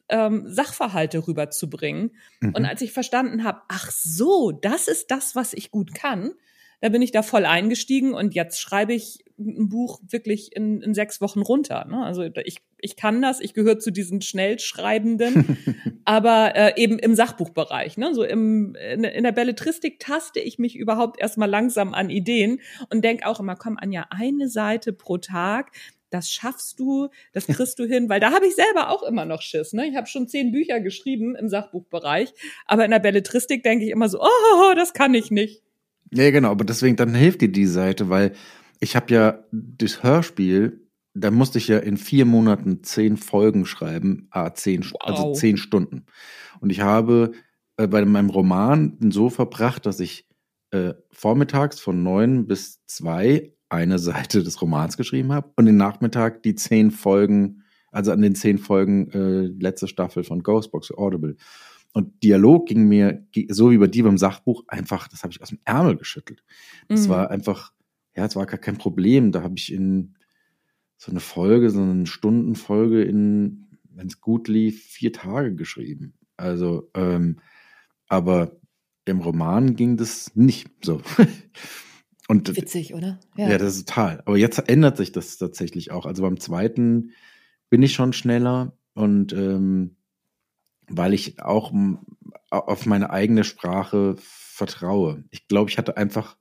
ähm, Sachverhalte rüberzubringen. Mhm. Und als ich verstanden habe, ach so, das ist das, was ich gut kann, da bin ich da voll eingestiegen und jetzt schreibe ich ein Buch wirklich in, in sechs Wochen runter. Ne? Also ich, ich kann das, ich gehöre zu diesen Schnellschreibenden, <laughs> aber äh, eben im Sachbuchbereich. Ne? So im, in, in der Belletristik taste ich mich überhaupt erstmal langsam an Ideen und denke auch immer, komm, Anja, eine Seite pro Tag, das schaffst du, das kriegst du hin, weil da habe ich selber auch immer noch Schiss. Ne? Ich habe schon zehn Bücher geschrieben im Sachbuchbereich, aber in der Belletristik denke ich immer so, oh, das kann ich nicht. Ja, genau, aber deswegen, dann hilft dir die Seite, weil ich habe ja das Hörspiel, da musste ich ja in vier Monaten zehn Folgen schreiben, ah, zehn, also wow. also zehn Stunden. Und ich habe äh, bei meinem Roman so verbracht, dass ich äh, vormittags von neun bis zwei eine Seite des Romans geschrieben habe und den Nachmittag die zehn Folgen, also an den zehn Folgen äh, letzte Staffel von Ghostbox Audible. Und Dialog ging mir, so wie bei dir beim Sachbuch, einfach, das habe ich aus dem Ärmel geschüttelt. Das mhm. war einfach, ja, es war gar kein Problem. Da habe ich in so eine Folge, so eine Stundenfolge in, wenn es gut lief, vier Tage geschrieben. Also, ähm, aber im Roman ging das nicht so. <laughs> Und, Witzig, oder? Ja. ja, das ist total. Aber jetzt ändert sich das tatsächlich auch. Also beim zweiten bin ich schon schneller und ähm, weil ich auch auf meine eigene Sprache vertraue. Ich glaube, ich hatte einfach,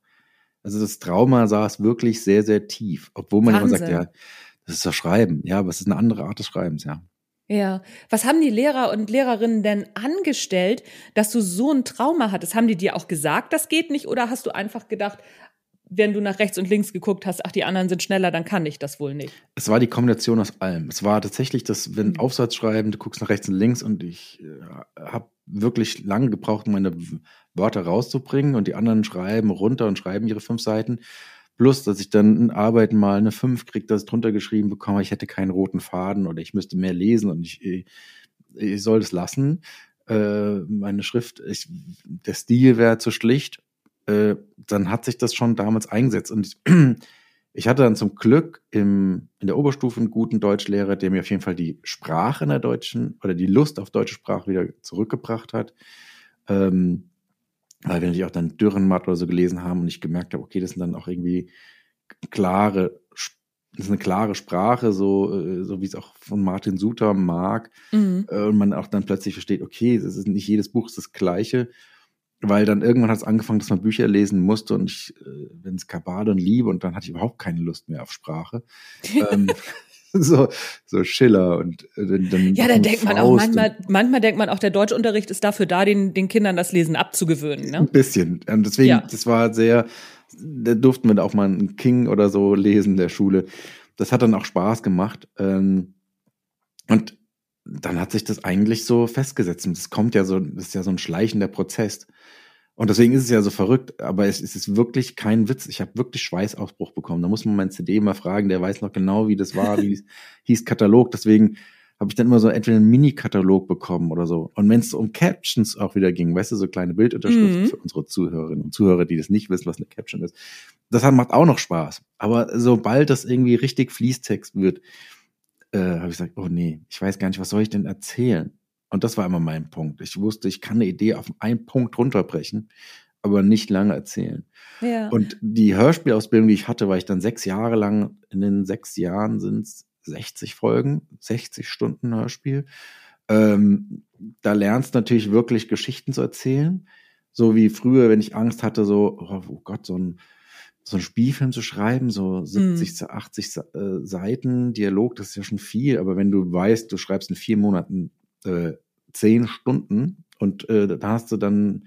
also das Trauma saß wirklich sehr, sehr tief, obwohl man Wahnsinn. immer sagt, ja, das ist das Schreiben, ja, aber es ist eine andere Art des Schreibens, ja. Ja. Was haben die Lehrer und Lehrerinnen denn angestellt, dass du so ein Trauma hattest? Haben die dir auch gesagt, das geht nicht? Oder hast du einfach gedacht, wenn du nach rechts und links geguckt hast, ach, die anderen sind schneller, dann kann ich das wohl nicht. Es war die Kombination aus allem. Es war tatsächlich das, wenn mhm. Aufsatz schreiben, du guckst nach rechts und links und ich äh, habe wirklich lange gebraucht, meine Wörter rauszubringen und die anderen schreiben runter und schreiben ihre fünf Seiten. Plus, dass ich dann in Arbeiten mal eine fünf kriege, dass ich drunter geschrieben bekomme, ich hätte keinen roten Faden oder ich müsste mehr lesen und ich, ich, ich soll das lassen. Äh, meine Schrift, ich, der Stil wäre zu schlicht äh, dann hat sich das schon damals eingesetzt. Und <clears throat> ich hatte dann zum Glück im, in der Oberstufe einen guten Deutschlehrer, der mir auf jeden Fall die Sprache in der deutschen oder die Lust auf deutsche Sprache wieder zurückgebracht hat. Ähm, weil wir natürlich auch dann Dürrenmatt oder so gelesen haben und ich gemerkt habe, okay, das sind dann auch irgendwie klare, das ist eine klare Sprache, so, äh, so wie es auch von Martin Suter mag. Mhm. Äh, und man auch dann plötzlich versteht, okay, es ist nicht jedes Buch ist das gleiche weil dann irgendwann hat es angefangen, dass man Bücher lesen musste und ich, äh, wenn es Kabale und Liebe und dann hatte ich überhaupt keine Lust mehr auf Sprache. ähm, <laughs> so, so Schiller und äh, dann, Ja, dann denkt man auch manchmal, manchmal denkt man auch, der Deutschunterricht ist dafür da, den, den Kindern das Lesen abzugewöhnen. Ne? Ein bisschen. Und deswegen, ja. das war sehr, da durften wir da auch mal einen King oder so lesen in der Schule. Das hat dann auch Spaß gemacht. Ähm, und dann hat sich das eigentlich so festgesetzt. Und das kommt ja so, das ist ja so ein schleichender Prozess. Und deswegen ist es ja so verrückt, aber es, es ist wirklich kein Witz. Ich habe wirklich Schweißausbruch bekommen. Da muss man meinen CD mal fragen, der weiß noch genau, wie das war, wie <laughs> es hieß Katalog. Deswegen habe ich dann immer so entweder einen Mini-Katalog bekommen oder so. Und wenn es um Captions auch wieder ging, weißt du, so kleine Bildunterschriften mhm. für unsere Zuhörerinnen und Zuhörer, die das nicht wissen, was eine Caption ist, das macht auch noch Spaß. Aber sobald das irgendwie richtig Fließtext wird, äh, habe ich gesagt, oh nee, ich weiß gar nicht, was soll ich denn erzählen? Und das war immer mein Punkt. Ich wusste, ich kann eine Idee auf einen Punkt runterbrechen, aber nicht lange erzählen. Ja. Und die Hörspielausbildung, die ich hatte, war ich dann sechs Jahre lang, in den sechs Jahren sind es 60 Folgen, 60 Stunden Hörspiel. Ähm, da lernst du natürlich wirklich Geschichten zu erzählen. So wie früher, wenn ich Angst hatte, so, oh, oh Gott, so ein, so ein Spielfilm zu schreiben, so 70, mhm. 80 äh, Seiten Dialog, das ist ja schon viel. Aber wenn du weißt, du schreibst in vier Monaten äh, zehn Stunden und äh, da hast du dann,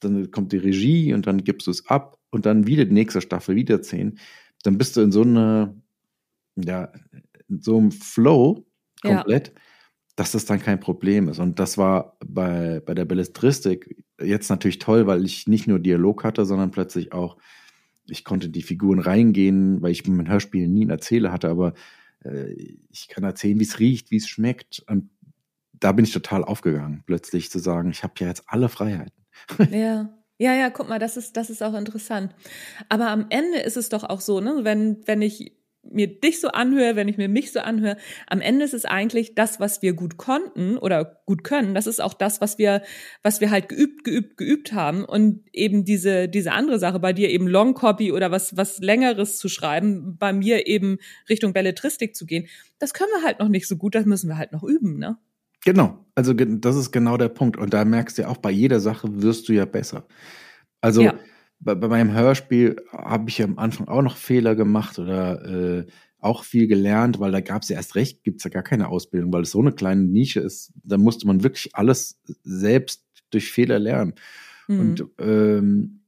dann kommt die Regie und dann gibst du es ab und dann wieder die nächste Staffel, wieder zehn. Dann bist du in so einer, ja, in so einem Flow komplett, ja. dass das dann kein Problem ist. Und das war bei, bei der Bellistristik jetzt natürlich toll, weil ich nicht nur Dialog hatte, sondern plötzlich auch, ich konnte die Figuren reingehen, weil ich mit meinem Hörspiel nie einen Erzähler hatte, aber äh, ich kann erzählen, wie es riecht, wie es schmeckt. Und da bin ich total aufgegangen, plötzlich zu sagen, ich habe ja jetzt alle Freiheiten. <laughs> Ja. Ja, ja, guck mal, das ist, das ist auch interessant. Aber am Ende ist es doch auch so, ne, wenn, wenn ich mir dich so anhöre, wenn ich mir mich so anhöre, am Ende ist es eigentlich das, was wir gut konnten oder gut können. Das ist auch das, was wir, was wir halt geübt, geübt, geübt haben. Und eben diese, diese andere Sache, bei dir eben Long Copy oder was, was längeres zu schreiben, bei mir eben Richtung Belletristik zu gehen. Das können wir halt noch nicht so gut. Das müssen wir halt noch üben, ne? Genau. Also, das ist genau der Punkt. Und da merkst du ja auch, bei jeder Sache wirst du ja besser. Also, ja bei, bei meinem Hörspiel habe ich ja am Anfang auch noch Fehler gemacht oder äh, auch viel gelernt, weil da gab es ja erst recht, gibt es ja gar keine Ausbildung, weil es so eine kleine Nische ist. Da musste man wirklich alles selbst durch Fehler lernen. Mhm. Und ähm,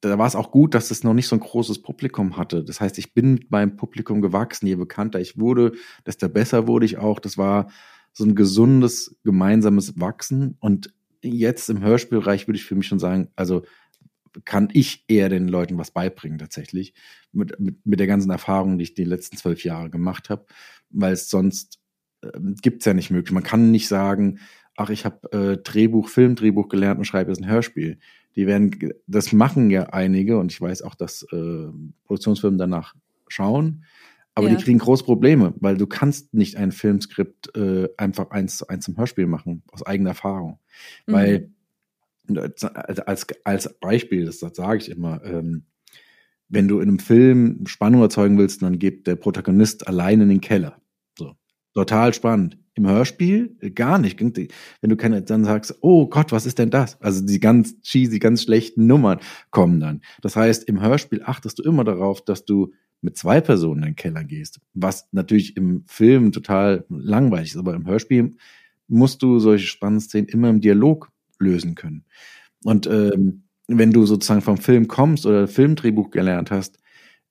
da war es auch gut, dass es noch nicht so ein großes Publikum hatte. Das heißt, ich bin mit meinem Publikum gewachsen. Je bekannter ich wurde, desto besser wurde ich auch. Das war so ein gesundes, gemeinsames Wachsen. Und jetzt im Hörspielbereich würde ich für mich schon sagen, also kann ich eher den Leuten was beibringen tatsächlich mit, mit, mit der ganzen Erfahrung, die ich die letzten zwölf Jahre gemacht habe, weil es sonst äh, gibt's ja nicht möglich. Man kann nicht sagen, ach, ich habe äh, Drehbuch, Filmdrehbuch gelernt und schreibe jetzt ein Hörspiel. Die werden, das machen ja einige und ich weiß auch, dass äh, Produktionsfirmen danach schauen, aber ja. die kriegen große Probleme, weil du kannst nicht ein Filmskript äh, einfach eins zu eins zum Hörspiel machen, aus eigener Erfahrung. Mhm. Weil als, als Beispiel, das, das sage ich immer, ähm, wenn du in einem Film Spannung erzeugen willst, dann geht der Protagonist allein in den Keller. So. Total spannend. Im Hörspiel gar nicht. Wenn du keine, dann sagst, oh Gott, was ist denn das? Also die ganz cheesy, ganz schlechten Nummern kommen dann. Das heißt, im Hörspiel achtest du immer darauf, dass du mit zwei Personen in den Keller gehst. Was natürlich im Film total langweilig ist, aber im Hörspiel musst du solche spannenden Szenen immer im Dialog lösen können. Und ähm, wenn du sozusagen vom Film kommst oder Filmdrehbuch gelernt hast,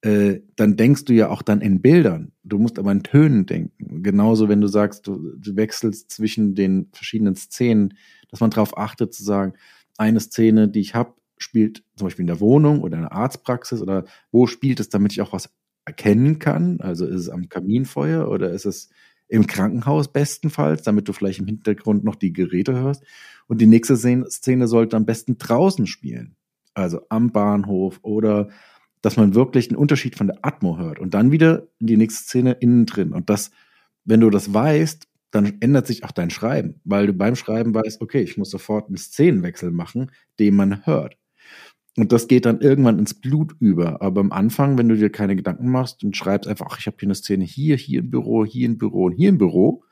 äh, dann denkst du ja auch dann in Bildern. Du musst aber in Tönen denken. Genauso, wenn du sagst, du, du wechselst zwischen den verschiedenen Szenen, dass man darauf achtet zu sagen, eine Szene, die ich habe, spielt zum Beispiel in der Wohnung oder in der Arztpraxis oder wo spielt es, damit ich auch was erkennen kann? Also ist es am Kaminfeuer oder ist es im Krankenhaus bestenfalls, damit du vielleicht im Hintergrund noch die Geräte hörst. Und die nächste Szene sollte am besten draußen spielen. Also am Bahnhof oder dass man wirklich einen Unterschied von der Atmo hört. Und dann wieder in die nächste Szene innen drin. Und das, wenn du das weißt, dann ändert sich auch dein Schreiben, weil du beim Schreiben weißt, okay, ich muss sofort einen Szenenwechsel machen, den man hört. Und das geht dann irgendwann ins Blut über. Aber am Anfang, wenn du dir keine Gedanken machst und schreibst einfach, ach, ich habe hier eine Szene hier, hier im Büro, hier im Büro und hier im Büro,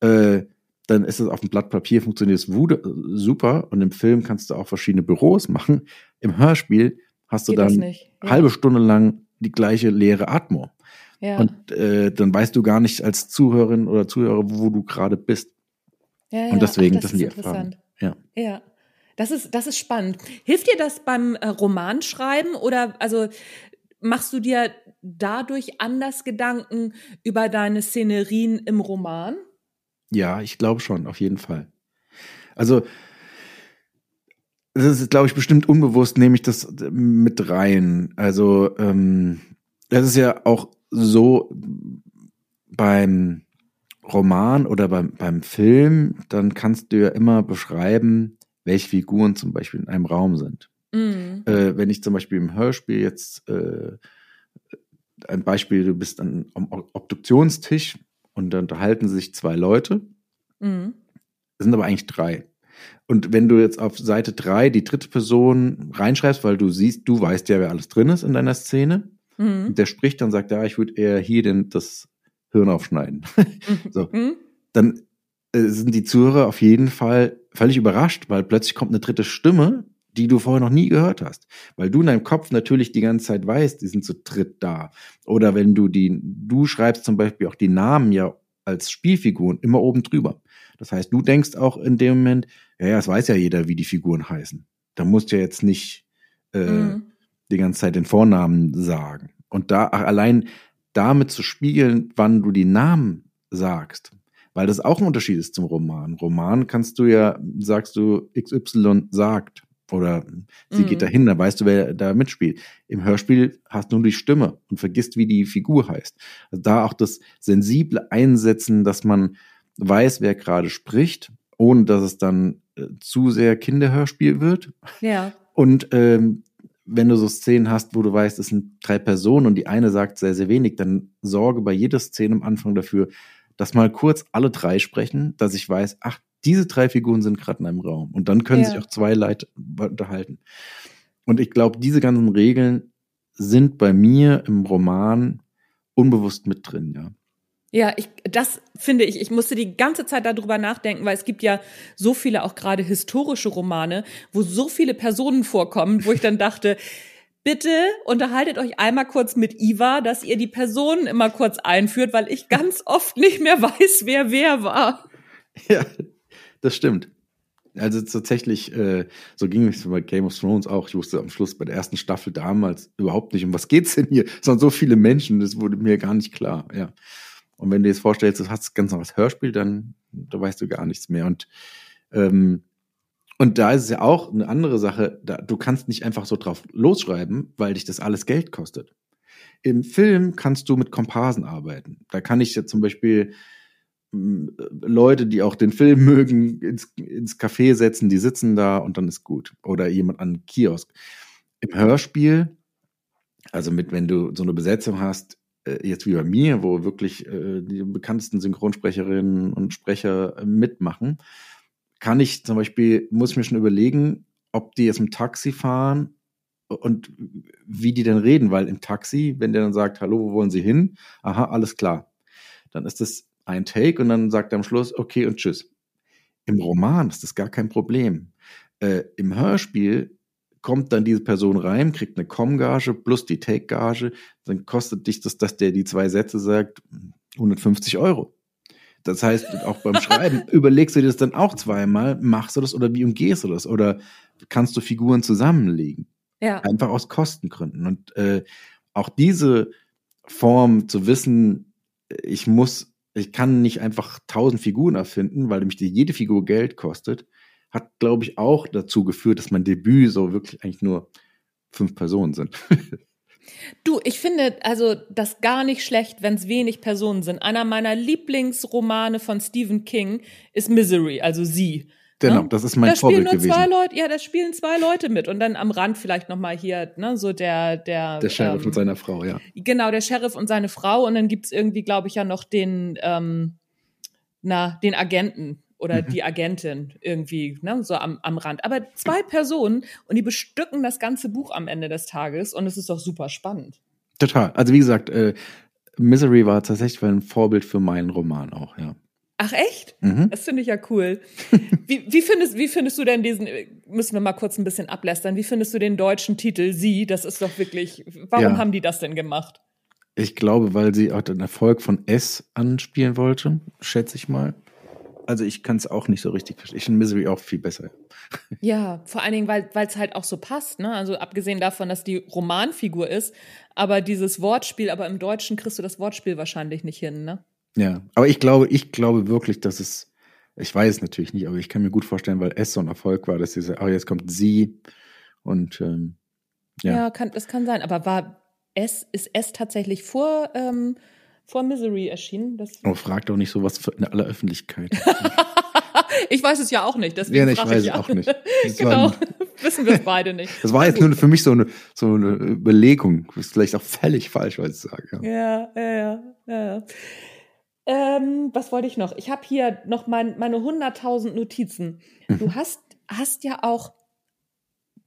äh, dann ist es auf dem Blatt Papier funktioniert es super und im Film kannst du auch verschiedene Büros machen. Im Hörspiel hast du Geht dann ja. halbe Stunde lang die gleiche leere Atmo. Ja. Und äh, dann weißt du gar nicht als Zuhörerin oder Zuhörer, wo du gerade bist. Ja, ja. Und deswegen, Ach, das, das sind die Erfahrungen. Ja. ja. Das ist, das ist spannend. Hilft dir das beim äh, Romanschreiben oder also machst du dir dadurch anders Gedanken über deine Szenerien im Roman? Ja, ich glaube schon, auf jeden Fall. Also, das ist, glaube ich, bestimmt unbewusst, nehme ich das mit rein. Also, ähm, das ist ja auch so beim Roman oder beim, beim Film, dann kannst du ja immer beschreiben, welche Figuren zum Beispiel in einem Raum sind. Mhm. Äh, wenn ich zum Beispiel im Hörspiel jetzt äh, ein Beispiel, du bist an, am Obduktionstisch und da unterhalten sich zwei Leute, mhm. das sind aber eigentlich drei. Und wenn du jetzt auf Seite drei die dritte Person reinschreibst, weil du siehst, du weißt ja, wer alles drin ist in deiner Szene, mhm. der spricht dann sagt, ja, ich würde eher hier denn das Hirn aufschneiden. <laughs> so. Mhm. Dann äh, sind die Zuhörer auf jeden Fall völlig überrascht, weil plötzlich kommt eine dritte Stimme, die du vorher noch nie gehört hast. Weil du in deinem Kopf natürlich die ganze Zeit weißt, die sind zu dritt da. Oder wenn du die, du schreibst zum Beispiel auch die Namen ja als Spielfiguren immer oben drüber. Das heißt, du denkst auch in dem Moment, ja, ja, es weiß ja jeder, wie die Figuren heißen. Da musst du ja jetzt nicht äh, mhm. die ganze Zeit den Vornamen sagen. Und da allein damit zu spielen, wann du die Namen sagst, weil das auch ein Unterschied ist zum Roman. Roman kannst du ja, sagst du, XY sagt oder sie mhm. geht dahin, da weißt du, wer da mitspielt. Im Hörspiel hast du nur die Stimme und vergisst, wie die Figur heißt. Also da auch das sensible Einsetzen, dass man weiß, wer gerade spricht, ohne dass es dann äh, zu sehr Kinderhörspiel wird. Ja. Und ähm, wenn du so Szenen hast, wo du weißt, es sind drei Personen und die eine sagt sehr, sehr wenig, dann sorge bei jeder Szene am Anfang dafür, dass mal kurz alle drei sprechen, dass ich weiß, ach, diese drei Figuren sind gerade in einem Raum. Und dann können ja. sich auch zwei Leute unterhalten. Und ich glaube, diese ganzen Regeln sind bei mir im Roman unbewusst mit drin, ja. Ja, ich, das finde ich, ich musste die ganze Zeit darüber nachdenken, weil es gibt ja so viele auch gerade historische Romane, wo so viele Personen vorkommen, wo ich dann <laughs> dachte, bitte unterhaltet euch einmal kurz mit Iva, dass ihr die Personen immer kurz einführt, weil ich ganz <laughs> oft nicht mehr weiß, wer wer war. Ja, das stimmt. Also tatsächlich, äh, so ging es bei Game of Thrones auch. Ich wusste am Schluss bei der ersten Staffel damals überhaupt nicht, um was geht's denn hier? Es waren so viele Menschen, das wurde mir gar nicht klar, ja. Und wenn du dir jetzt vorstellst, du hast ganz noch das Hörspiel, dann da weißt du gar nichts mehr. Und ähm, und da ist es ja auch eine andere Sache, da, du kannst nicht einfach so drauf losschreiben, weil dich das alles Geld kostet. Im Film kannst du mit Komparsen arbeiten. Da kann ich ja zum Beispiel Leute, die auch den Film <laughs> mögen, ins, ins Café setzen, die sitzen da und dann ist gut. Oder jemand an Kiosk. Im Hörspiel, also mit, wenn du so eine Besetzung hast, äh, jetzt wie bei mir, wo wirklich äh, die bekanntesten Synchronsprecherinnen und Sprecher äh, mitmachen, kann ich zum Beispiel, muss ich mir schon überlegen, ob die jetzt im Taxi fahren und wie die denn reden, weil im Taxi, wenn der dann sagt, hallo, wo wollen Sie hin? Aha, alles klar. Dann ist das ein Take und dann sagt er am Schluss, okay und tschüss. Im Roman ist das gar kein Problem. Äh, Im Hörspiel kommt dann diese Person rein, kriegt eine Com-Gage plus die Take-Gage, dann kostet dich das, dass der die zwei Sätze sagt, 150 Euro. Das heißt, auch beim <laughs> Schreiben überlegst du dir das dann auch zweimal, machst du das oder wie umgehst du das? Oder kannst du Figuren zusammenlegen? Ja. Einfach aus Kostengründen. Und äh, auch diese Form zu wissen, ich muss ich kann nicht einfach tausend Figuren erfinden, weil nämlich jede Figur Geld kostet, hat, glaube ich, auch dazu geführt, dass mein Debüt so wirklich eigentlich nur fünf Personen sind. <laughs> Du, ich finde also das gar nicht schlecht, wenn es wenig Personen sind. Einer meiner Lieblingsromane von Stephen King ist Misery, also sie. Genau, ne? das ist mein da Vorbild spielen nur gewesen. Zwei Leute, ja, da spielen zwei Leute mit und dann am Rand vielleicht noch mal hier, ne, so der der der Sheriff ähm, und seine Frau, ja. Genau, der Sheriff und seine Frau und dann gibt's irgendwie, glaube ich, ja noch den ähm, na den Agenten oder mhm. die Agentin irgendwie, ne, so am, am Rand. Aber zwei Personen und die bestücken das ganze Buch am Ende des Tages und es ist doch super spannend. Total. Also wie gesagt, äh, Misery war tatsächlich ein Vorbild für meinen Roman auch, ja. Ach echt? Mhm. Das finde ich ja cool. <laughs> Wie, wie, findest, wie findest du denn diesen, müssen wir mal kurz ein bisschen ablästern, wie findest du den deutschen Titel Sie? Das ist doch wirklich, warum ja. haben die das denn gemacht? Ich glaube, weil sie auch den Erfolg von S anspielen wollte, schätze ich mal. Also ich kann es auch nicht so richtig verstehen. Ich finde Misery auch viel besser. <laughs> Ja, vor allen Dingen, weil es halt auch so passt. Ne? Also abgesehen davon, dass die Romanfigur ist, aber dieses Wortspiel, aber im Deutschen kriegst du das Wortspiel wahrscheinlich nicht hin, ne? Ja, aber ich glaube, ich glaube wirklich, dass es, ich weiß es natürlich nicht, aber ich kann mir gut vorstellen, weil es so ein Erfolg war, dass sie sagt, oh, jetzt kommt sie und ähm, ja. Ja, kann, das kann sein. Aber war es, ist es tatsächlich vor, ähm, vor Misery erschienen? Das oh, frag doch nicht sowas in aller Öffentlichkeit. <laughs> ich weiß es ja auch nicht, deswegen ja, ich weiß es auch nicht. <laughs> genau, <laughs> wissen wir es beide nicht. Das war jetzt nur für mich so eine, so eine Überlegung. Ist vielleicht auch völlig falsch, was ich sage. Ja, ja, ja, ja. ja. Ähm, was wollte ich noch? Ich habe hier noch mein, meine 100.000 Notizen. Du mhm. hast, hast ja auch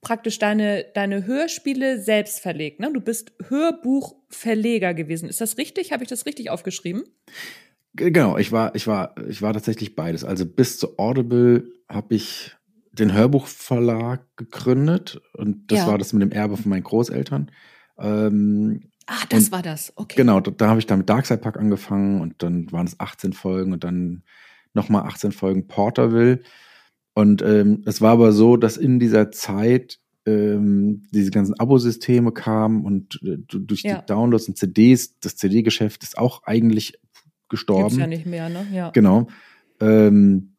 praktisch deine, deine Hörspiele selbst verlegt. Ne? Du bist Hörbuchverleger gewesen. Ist das richtig? Habe ich das richtig aufgeschrieben? Genau, ich war, ich war, ich war tatsächlich beides. Also bis zu Audible habe ich den Hörbuchverlag gegründet und das ja. war das mit dem Erbe von meinen Großeltern. Ähm, Ah, das und, war das, okay. Genau, da, da habe ich dann mit Darkside Pack angefangen und dann waren es 18 Folgen und dann nochmal 18 Folgen Porterville. Und ähm, es war aber so, dass in dieser Zeit ähm, diese ganzen Abosysteme kamen und äh, durch ja. die Downloads und CDs, das CD-Geschäft ist auch eigentlich gestorben. Gibt's ja nicht mehr, ne? Ja. Genau. Ähm,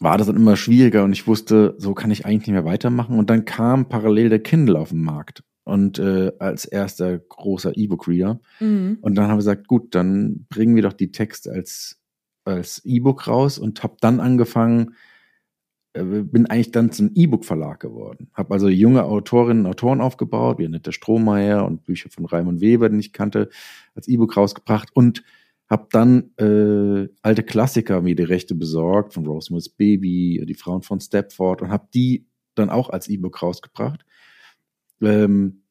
war das dann immer schwieriger und ich wusste, so kann ich eigentlich nicht mehr weitermachen. Und dann kam parallel der Kindle auf den Markt und äh, als erster großer E-Book-Reader. Mhm. Und dann haben wir gesagt, gut, dann bringen wir doch die Texte als, als E-Book raus und habe dann angefangen, äh, bin eigentlich dann zum E-Book-Verlag geworden. Habe also junge Autorinnen und Autoren aufgebaut, wie Annette Strohmeier und Bücher von Raimund Weber, den ich kannte, als E-Book rausgebracht und habe dann äh, alte Klassiker mir die Rechte besorgt, von Rosemary's Baby, die Frauen von Stepford und habe die dann auch als E-Book rausgebracht. Ähm,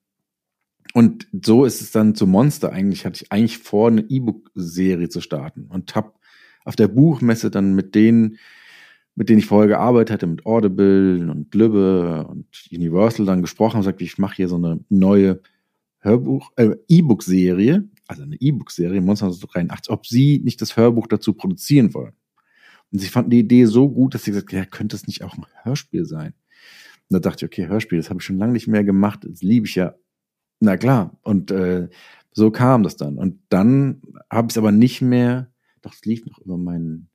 und so ist es dann zu Monster eigentlich, hatte ich eigentlich vor, eine E-Book-Serie zu starten und habe auf der Buchmesse dann mit denen, mit denen ich vorher gearbeitet hatte, mit Audible und Lübbe und Universal dann gesprochen und gesagt, ich mache hier so eine neue Hörbuch, äh, E-Book-Serie, also eine E-Book-Serie, Monster 1983, ob sie nicht das Hörbuch dazu produzieren wollen. Und sie fanden die Idee so gut, dass sie gesagt haben, ja, könnte es nicht auch ein Hörspiel sein? Und da dachte ich, okay, Hörspiel, das habe ich schon lange nicht mehr gemacht, das liebe ich ja. Na klar. Und äh, so kam das dann. Und dann habe ich es aber nicht mehr, doch es lief noch über meinen,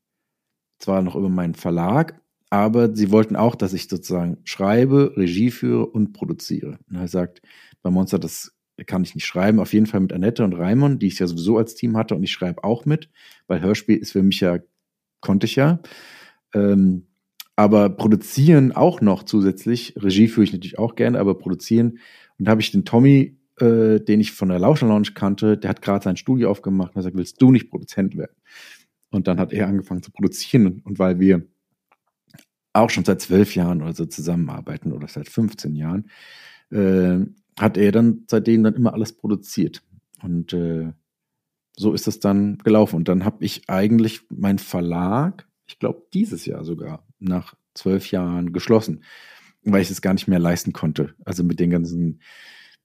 zwar noch über meinen Verlag, aber sie wollten auch, dass ich sozusagen schreibe, Regie führe und produziere. Und er sagt, bei Monster, das kann ich nicht schreiben. Auf jeden Fall mit Annette und Raimund, die ich ja sowieso als Team hatte und ich schreibe auch mit, weil Hörspiel ist für mich ja, konnte ich ja. Ähm, aber produzieren auch noch zusätzlich, Regie führe ich natürlich auch gerne, aber produzieren. Und da habe ich den Tommy, äh, den ich von der Lauscher Lounge kannte, der hat gerade sein Studio aufgemacht und er sagt, willst du nicht Produzent werden? Und dann hat er angefangen zu produzieren und, und weil wir auch schon seit zwölf Jahren oder so zusammenarbeiten oder seit 15 Jahren, äh, hat er dann seitdem dann immer alles produziert. Und äh, so ist es dann gelaufen. Und dann habe ich eigentlich mein Verlag, ich glaube dieses Jahr sogar, nach zwölf Jahren geschlossen, weil ich es gar nicht mehr leisten konnte. Also mit den ganzen,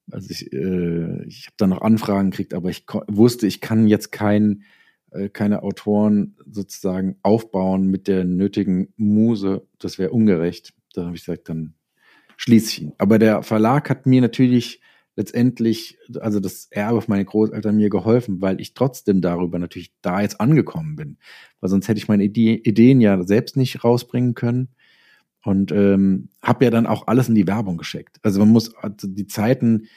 also ich, äh, ich habe dann noch Anfragen gekriegt, aber ich wusste, ich kann jetzt kein, äh, keine Autoren sozusagen aufbauen mit der nötigen Muse. Das wäre ungerecht. Da habe ich gesagt, dann schließe ich ihn. Aber der Verlag hat mir natürlich letztendlich, also das Erbe von meinen Großeltern mir geholfen, weil ich trotzdem darüber natürlich da jetzt angekommen bin. Weil sonst hätte ich meine Ideen ja selbst nicht rausbringen können. Und ähm, habe ja dann auch alles in die Werbung geschickt. Also man muss, also die Zeiten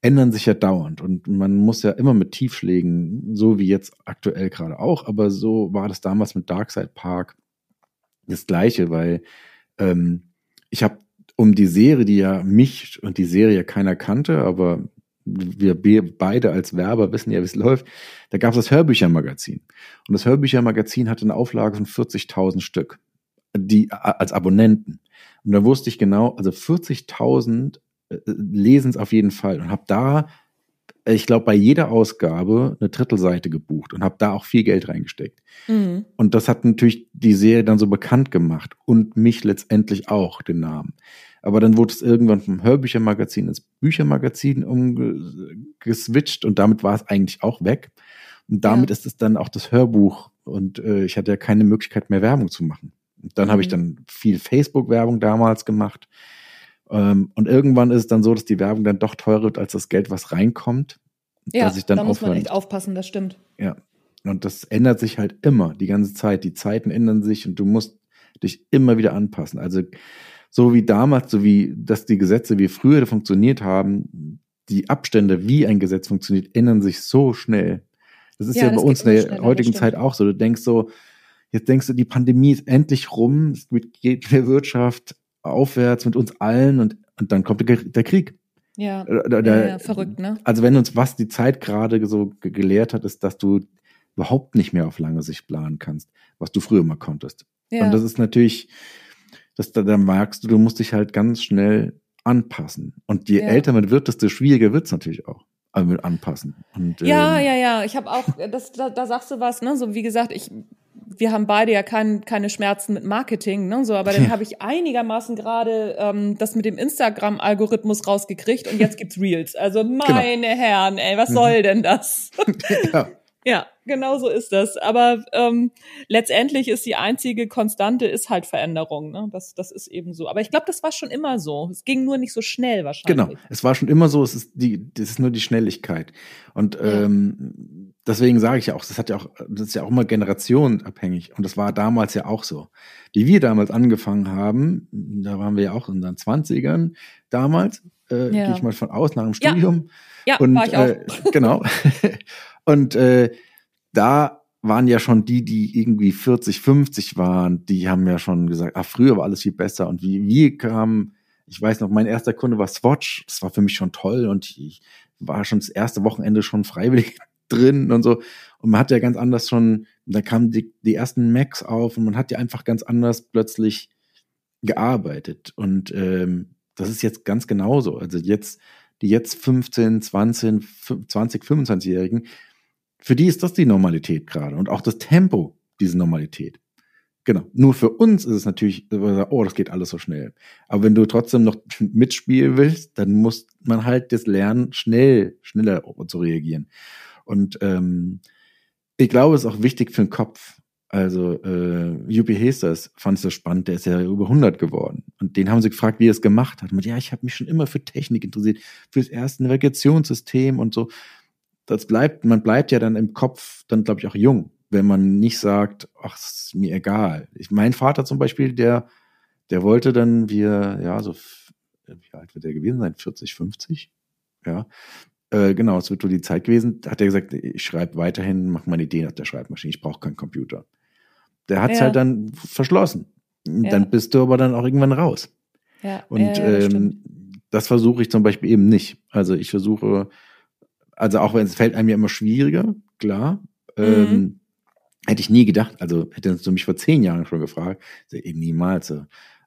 ändern sich ja dauernd und man muss ja immer mit Tiefschlägen, so wie jetzt aktuell gerade auch, aber so war das damals mit Darkside Park das gleiche, weil ähm, ich habe um die Serie, die ja mich und die Serie keiner kannte, aber wir beide als Werber wissen ja, wie es läuft. Da gab es das Hörbüchermagazin. Und das Hörbüchermagazin hatte eine Auflage von 40.000 Stück, die als Abonnenten. Und da wusste ich genau, also 40.000 äh, lesen es auf jeden Fall und habe da ich glaube, bei jeder Ausgabe eine Drittelseite gebucht und habe da auch viel Geld reingesteckt. Mhm. Und das hat natürlich die Serie dann so bekannt gemacht und mich letztendlich auch, den Namen. Aber dann wurde es irgendwann vom Hörbüchermagazin ins Büchermagazin umgeswitcht und damit war es eigentlich auch weg. Und damit ja. ist es dann auch das Hörbuch und äh, ich hatte ja keine Möglichkeit mehr Werbung zu machen. Und dann mhm. habe ich dann viel Facebook-Werbung damals gemacht. Ähm, und irgendwann ist es dann so, dass die Werbung dann doch teurer wird als das Geld, was reinkommt. Ja, ich dann da muss man echt aufpassen, das stimmt. Ja. Und das ändert sich halt immer, die ganze Zeit. Die Zeiten ändern sich und du musst dich immer wieder anpassen. Also so wie damals, so wie dass die Gesetze wie früher funktioniert haben, die Abstände, wie ein Gesetz funktioniert, ändern sich so schnell. Das ist ja, ja bei uns in der schneller, heutigen Zeit auch so. Du denkst so, jetzt denkst du, die Pandemie ist endlich rum, es geht der Wirtschaft aufwärts mit uns allen und, und dann kommt der, der Krieg. Ja, da, da, ja, verrückt, ne? Also wenn uns was die Zeit gerade so gelehrt hat, ist, dass du überhaupt nicht mehr auf lange Sicht planen kannst, was du früher mal konntest. Ja. Und das ist natürlich, dass da, da merkst du, du musst dich halt ganz schnell anpassen. Und je ja. älter man wird, desto schwieriger wird es natürlich auch also mit anpassen. Und, ja, ähm, ja, ja. Ich habe auch, das, da, da sagst du was, ne? So wie gesagt, ich, wir haben beide ja kein, keine Schmerzen mit Marketing, ne? So, aber dann habe ich einigermaßen gerade ähm, das mit dem Instagram-Algorithmus rausgekriegt und jetzt gibt's Reels. Also genau. meine genau. Herren, ey, was soll denn das? <laughs> ja. Ja, genau so ist das. Aber ähm, letztendlich ist die einzige Konstante ist halt Veränderung. Ne? Das, das ist eben so. Aber ich glaube, das war schon immer so. Es ging nur nicht so schnell wahrscheinlich. Genau, es war schon immer so. Es ist die, das ist nur die Schnelligkeit. Und ja. ähm, deswegen sage ich ja auch, das hat ja auch, das ist ja auch immer generationenabhängig. Und das war damals ja auch so. Wie wir damals angefangen haben, da waren wir ja auch in unseren Zwanzigern damals, äh, ja. gehe ich mal von aus, nach dem Studium. Ja, ja und, war ich auch. Äh, genau. <laughs> <laughs> Und äh, da waren ja schon die, die irgendwie 40, 50 waren, die haben ja schon gesagt, ah, früher war alles viel besser. Und wie wir kamen, ich weiß noch, mein erster Kunde war Swatch. Das war für mich schon toll und ich war schon das erste Wochenende schon freiwillig <laughs> drin und so. Und man hat ja ganz anders schon, da kamen die, die ersten Macs auf und man hat ja einfach ganz anders plötzlich gearbeitet. Und ähm, das ist jetzt ganz genauso. Also jetzt, die jetzt 15, 20, 20, 25-Jährigen, für die ist das die Normalität gerade und auch das Tempo diese Normalität. Genau. Nur für uns ist es natürlich, oh, das geht alles so schnell. Aber wenn du trotzdem noch <laughs> mitspielen willst, dann muss man halt das lernen, schnell, schneller zu reagieren. Und ähm, ich glaube, es ist auch wichtig für den Kopf. Also äh, Juppie Hesters fand es so spannend, der ist ja über 100 geworden. Und den haben sie gefragt, wie er es gemacht hat. Und ja, ich habe mich schon immer für Technik interessiert, fürs erste Navigationssystem und so. Das bleibt, man bleibt ja dann im Kopf dann, glaube ich, auch jung, wenn man nicht sagt, ach, ist mir egal. Ich, mein Vater zum Beispiel, der, der wollte dann, wir, ja, so, wie alt wird der gewesen sein? 40, 50? Ja. Äh, genau, es wird wohl die Zeit gewesen. Hat er gesagt, ich schreibe weiterhin, mache meine Ideen auf der Schreibmaschine, ich brauche keinen Computer. Der hat es ja. halt dann verschlossen. Ja. Dann bist du aber dann auch irgendwann raus. Ja. Und ja, ähm, das versuche ich zum Beispiel eben nicht. Also ich versuche, also auch wenn es fällt einem ja immer schwieriger, klar. Mhm. Ähm, hätte ich nie gedacht, also hätte du mich vor zehn Jahren schon gefragt, eben niemals.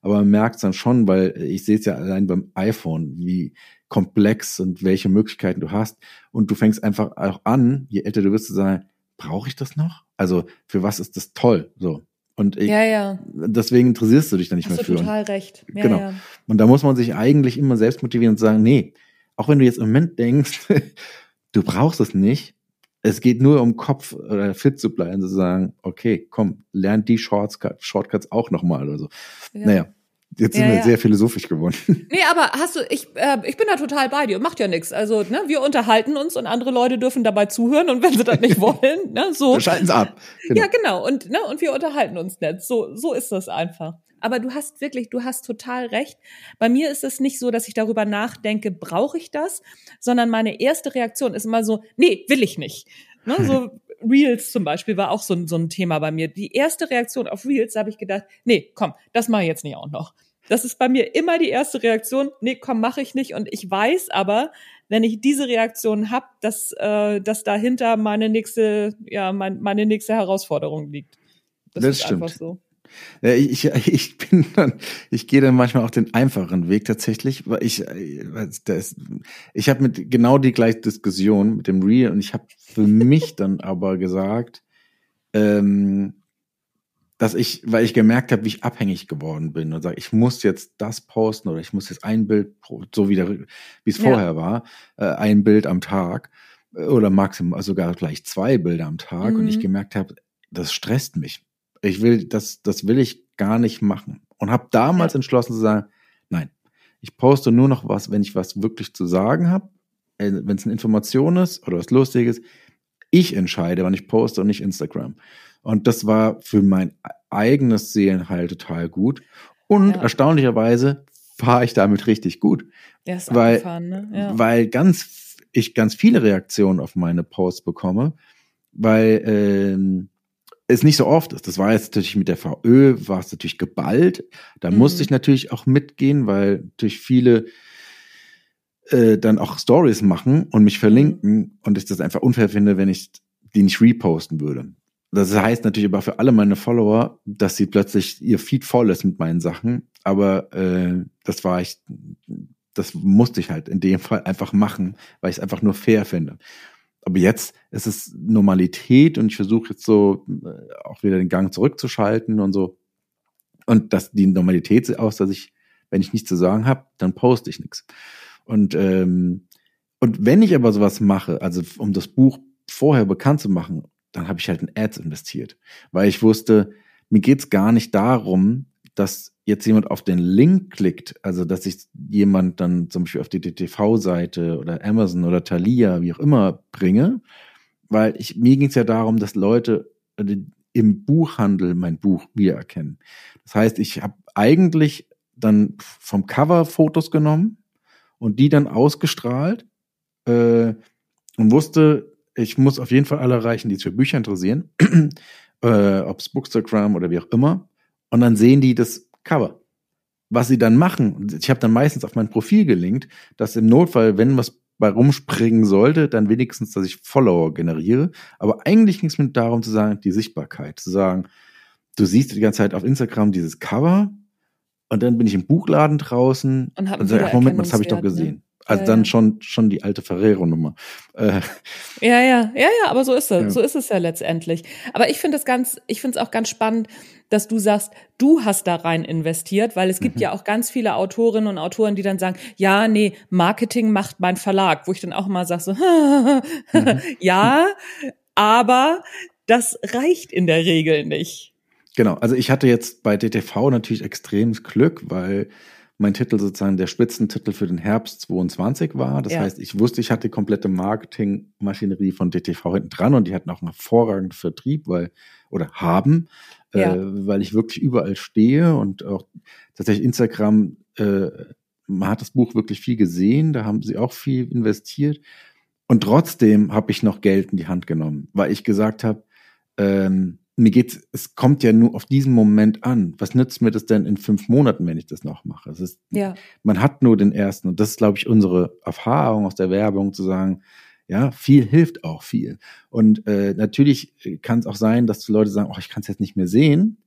Aber man merkt es dann schon, weil ich sehe es ja allein beim iPhone, wie komplex und welche Möglichkeiten du hast. Und du fängst einfach auch an, je älter du wirst, zu sagen, brauche ich das noch? Also für was ist das toll? So. Und ich, ja, ja. deswegen interessierst du dich da nicht Hast mehr für. Du total recht. Ja, genau. Ja. Und da muss man sich eigentlich immer selbst motivieren und sagen, nee, auch wenn du jetzt im Moment denkst, <laughs> du brauchst es nicht, es geht nur um Kopf oder fit zu bleiben, zu sagen, okay, komm, lern die Shortcuts, Shortcuts auch nochmal oder so. Ja. Naja, Jetzt sind ja, wir ja. sehr philosophisch geworden. <laughs> Nee, aber hast du, ich, äh, ich bin da total bei dir, macht ja nichts. Also, ne, wir unterhalten uns und andere Leute dürfen dabei zuhören und wenn sie das nicht <laughs> wollen, ne, so. Dann schalten sie ab. Genau. Ja, genau. Und, ne, und wir unterhalten uns nicht. So, so ist das einfach. Aber du hast wirklich, du hast total recht. Bei mir ist es nicht so, dass ich darüber nachdenke, brauche ich das, sondern meine erste Reaktion ist immer so, nee, will ich nicht. Ne, so <laughs> Reels zum Beispiel war auch so, ein so ein Thema bei mir. Die erste Reaktion auf Reels habe ich gedacht, nee, komm, das mache ich jetzt nicht auch noch. Das ist bei mir immer die erste Reaktion, nee, komm, mache ich nicht. Und ich weiß aber, wenn ich diese Reaktion habe, dass, äh, dass dahinter meine nächste, ja, mein, meine nächste Herausforderung liegt. Das, das ist stimmt. einfach so. Ich, <laughs> ich bin dann, ich gehe dann manchmal auch den einfacheren Weg tatsächlich, weil ich, das, ich habe mit genau die gleiche Diskussion mit dem Real und ich habe für <laughs> mich dann aber gesagt, ähm, dass ich, weil ich gemerkt habe, wie ich abhängig geworden bin und sage, ich muss jetzt das posten oder ich muss jetzt ein Bild, so wie, wie es vorher ja. war, äh, ein Bild am Tag äh, oder maximal sogar gleich zwei Bilder am Tag mhm. und ich mhm. gemerkt habe, das stresst mich ich will, das, das will ich gar nicht machen. Und habe damals ja. entschlossen zu sagen, nein, ich poste nur noch was, wenn ich was wirklich zu sagen habe, äh, wenn es eine Information ist oder was Lustiges. Ich entscheide, wann ich poste und nicht Instagram. Und das war für mein eigenes Seelenheil total gut. Und ja. erstaunlicherweise fahre ich damit richtig gut. Ja, ist weil, ne? ja. weil ganz, ich ganz viele Reaktionen auf meine Posts bekomme, weil ähm, es nicht so oft ist. Das war jetzt natürlich mit der VÖ, war es natürlich geballt. Da mhm. musste ich natürlich auch mitgehen, weil natürlich viele äh, dann auch Stories machen und mich verlinken mhm. und ich das einfach unfair finde, wenn ich die nicht reposten würde. Das heißt natürlich aber für alle meine Follower, dass sie plötzlich ihr Feed voll ist mit meinen Sachen. Aber äh, das war ich, das musste ich halt in dem Fall einfach machen, weil ich es einfach nur fair finde aber jetzt ist es Normalität und ich versuche jetzt so äh, auch wieder den Gang zurückzuschalten und so. Und das, die Normalität sieht aus, dass ich, wenn ich nichts zu sagen habe, dann poste ich nichts. Und, ähm, und wenn ich aber sowas mache, also um das Buch vorher bekannt zu machen, dann habe ich halt in Ads investiert. Weil ich wusste, mir geht's gar nicht darum, dass jetzt jemand auf den Link klickt, also dass sich jemand dann zum Beispiel auf die DTV-Seite oder Amazon oder Thalia, wie auch immer, bringe, weil ich, mir ging es ja darum, dass Leute äh, im Buchhandel mein Buch wiedererkennen. Das heißt, ich habe eigentlich dann vom Cover Fotos genommen und die dann ausgestrahlt äh, und wusste, ich muss auf jeden Fall alle erreichen, die sich für Bücher interessieren, <clears throat> äh, ob es Bookstagram oder wie auch immer. Und dann sehen die das Cover. Was sie dann machen, ich habe dann meistens auf mein Profil gelinkt, dass im Notfall, wenn was bei rumspringen sollte, dann wenigstens, dass ich Follower generiere. Aber eigentlich ging es mir darum zu sagen, die Sichtbarkeit, zu sagen, du siehst die ganze Zeit auf Instagram dieses Cover und dann bin ich im Buchladen draußen Und und sage, Moment, mal, das habe ich doch Wiedererkennungswert, ne? Also Ja, dann ja. schon schon die alte Ferrero-Nummer. Äh, Ja, ja, ja, ja, aber so ist es. Ja. So ist es ja letztendlich. Aber ich finde es ganz, ich finde es auch ganz spannend, dass du sagst, du hast da rein investiert, weil es gibt Mhm. ja auch ganz viele Autorinnen und Autoren, die dann sagen, ja, nee, Marketing macht mein Verlag, wo ich dann auch immer sage so, <laughs> Mhm. ja, aber das reicht in der Regel nicht. Genau, also ich hatte jetzt bei DTV natürlich extremes Glück, weil mein Titel sozusagen der Spitzentitel für den Herbst 22 war. Das Ja. heißt, ich wusste, ich hatte die komplette Marketingmaschinerie von DTV hinten dran und die hatten auch einen hervorragenden Vertrieb, weil, oder haben, Ja. äh, weil ich wirklich überall stehe und auch tatsächlich Instagram, äh, man hat das Buch wirklich viel gesehen, da haben sie auch viel investiert. Und trotzdem habe ich noch Geld in die Hand genommen, weil ich gesagt habe, ähm, mir geht's, es kommt ja nur auf diesen Moment an. Was nützt mir das denn in fünf Monaten, wenn ich das noch mache? Es ist, Ja, man hat nur den ersten. Und das ist, glaube ich, unsere Erfahrung aus der Werbung, zu sagen, ja, viel hilft auch viel. Und äh, natürlich kann es auch sein, dass die Leute sagen, oh, ich kann es jetzt nicht mehr sehen.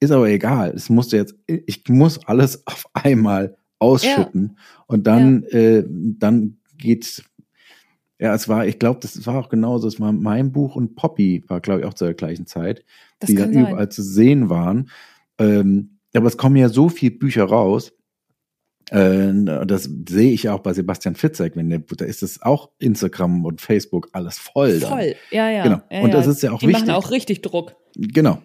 Ist aber egal. Es musste jetzt, ich muss alles auf einmal ausschütten. Und dann, äh, dann geht's. Ja, es war, ich glaube, das war auch genauso. Es war mein Buch und Poppy war, glaube ich, auch zur gleichen Zeit, das die dann sein. überall zu sehen waren. Ähm, aber es kommen ja so viele Bücher raus. Äh, das sehe ich auch bei Sebastian Fitzek, wenn der, da ist es auch Instagram und Facebook alles voll. dann. Voll, ja, ja. Genau. Ja, Und das ja. ist ja auch die wichtig. machen auch richtig Druck. Genau.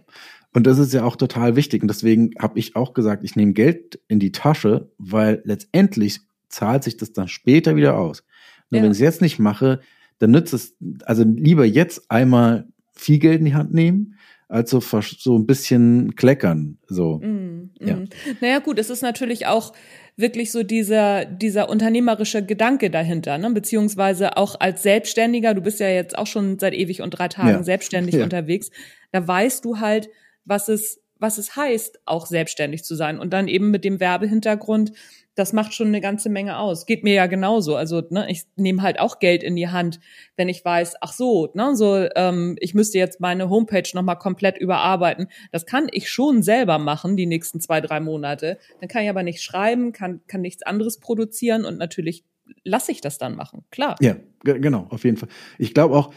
Und das ist ja auch total wichtig. Und deswegen habe ich auch gesagt, ich nehme Geld in die Tasche, weil letztendlich zahlt sich das dann später wieder aus. Nur Ja. wenn ich es jetzt nicht mache, dann nützt es, also lieber jetzt einmal viel Geld in die Hand nehmen, als so, so ein bisschen kleckern. So. Mm, Ja. mm. Naja, gut, es ist natürlich auch wirklich so dieser, dieser unternehmerische Gedanke dahinter, ne? beziehungsweise auch als Selbstständiger, du bist ja jetzt auch schon seit ewig und drei Tagen Ja. selbstständig <laughs> Ja. unterwegs, da weißt du halt, was es, was es heißt, auch selbstständig zu sein. Und dann eben mit dem Werbehintergrund, das macht schon eine ganze Menge aus. Geht mir ja genauso. Also, ne, ich nehme halt auch Geld in die Hand, wenn ich weiß, ach so, ne, so, ähm, ich müsste jetzt meine Homepage nochmal komplett überarbeiten. Das kann ich schon selber machen, die nächsten zwei, drei Monate. Dann kann ich aber nicht schreiben, kann, kann nichts anderes produzieren und natürlich lasse ich das dann machen. Klar. Ja, ge- genau, auf jeden Fall. Ich glaube auch,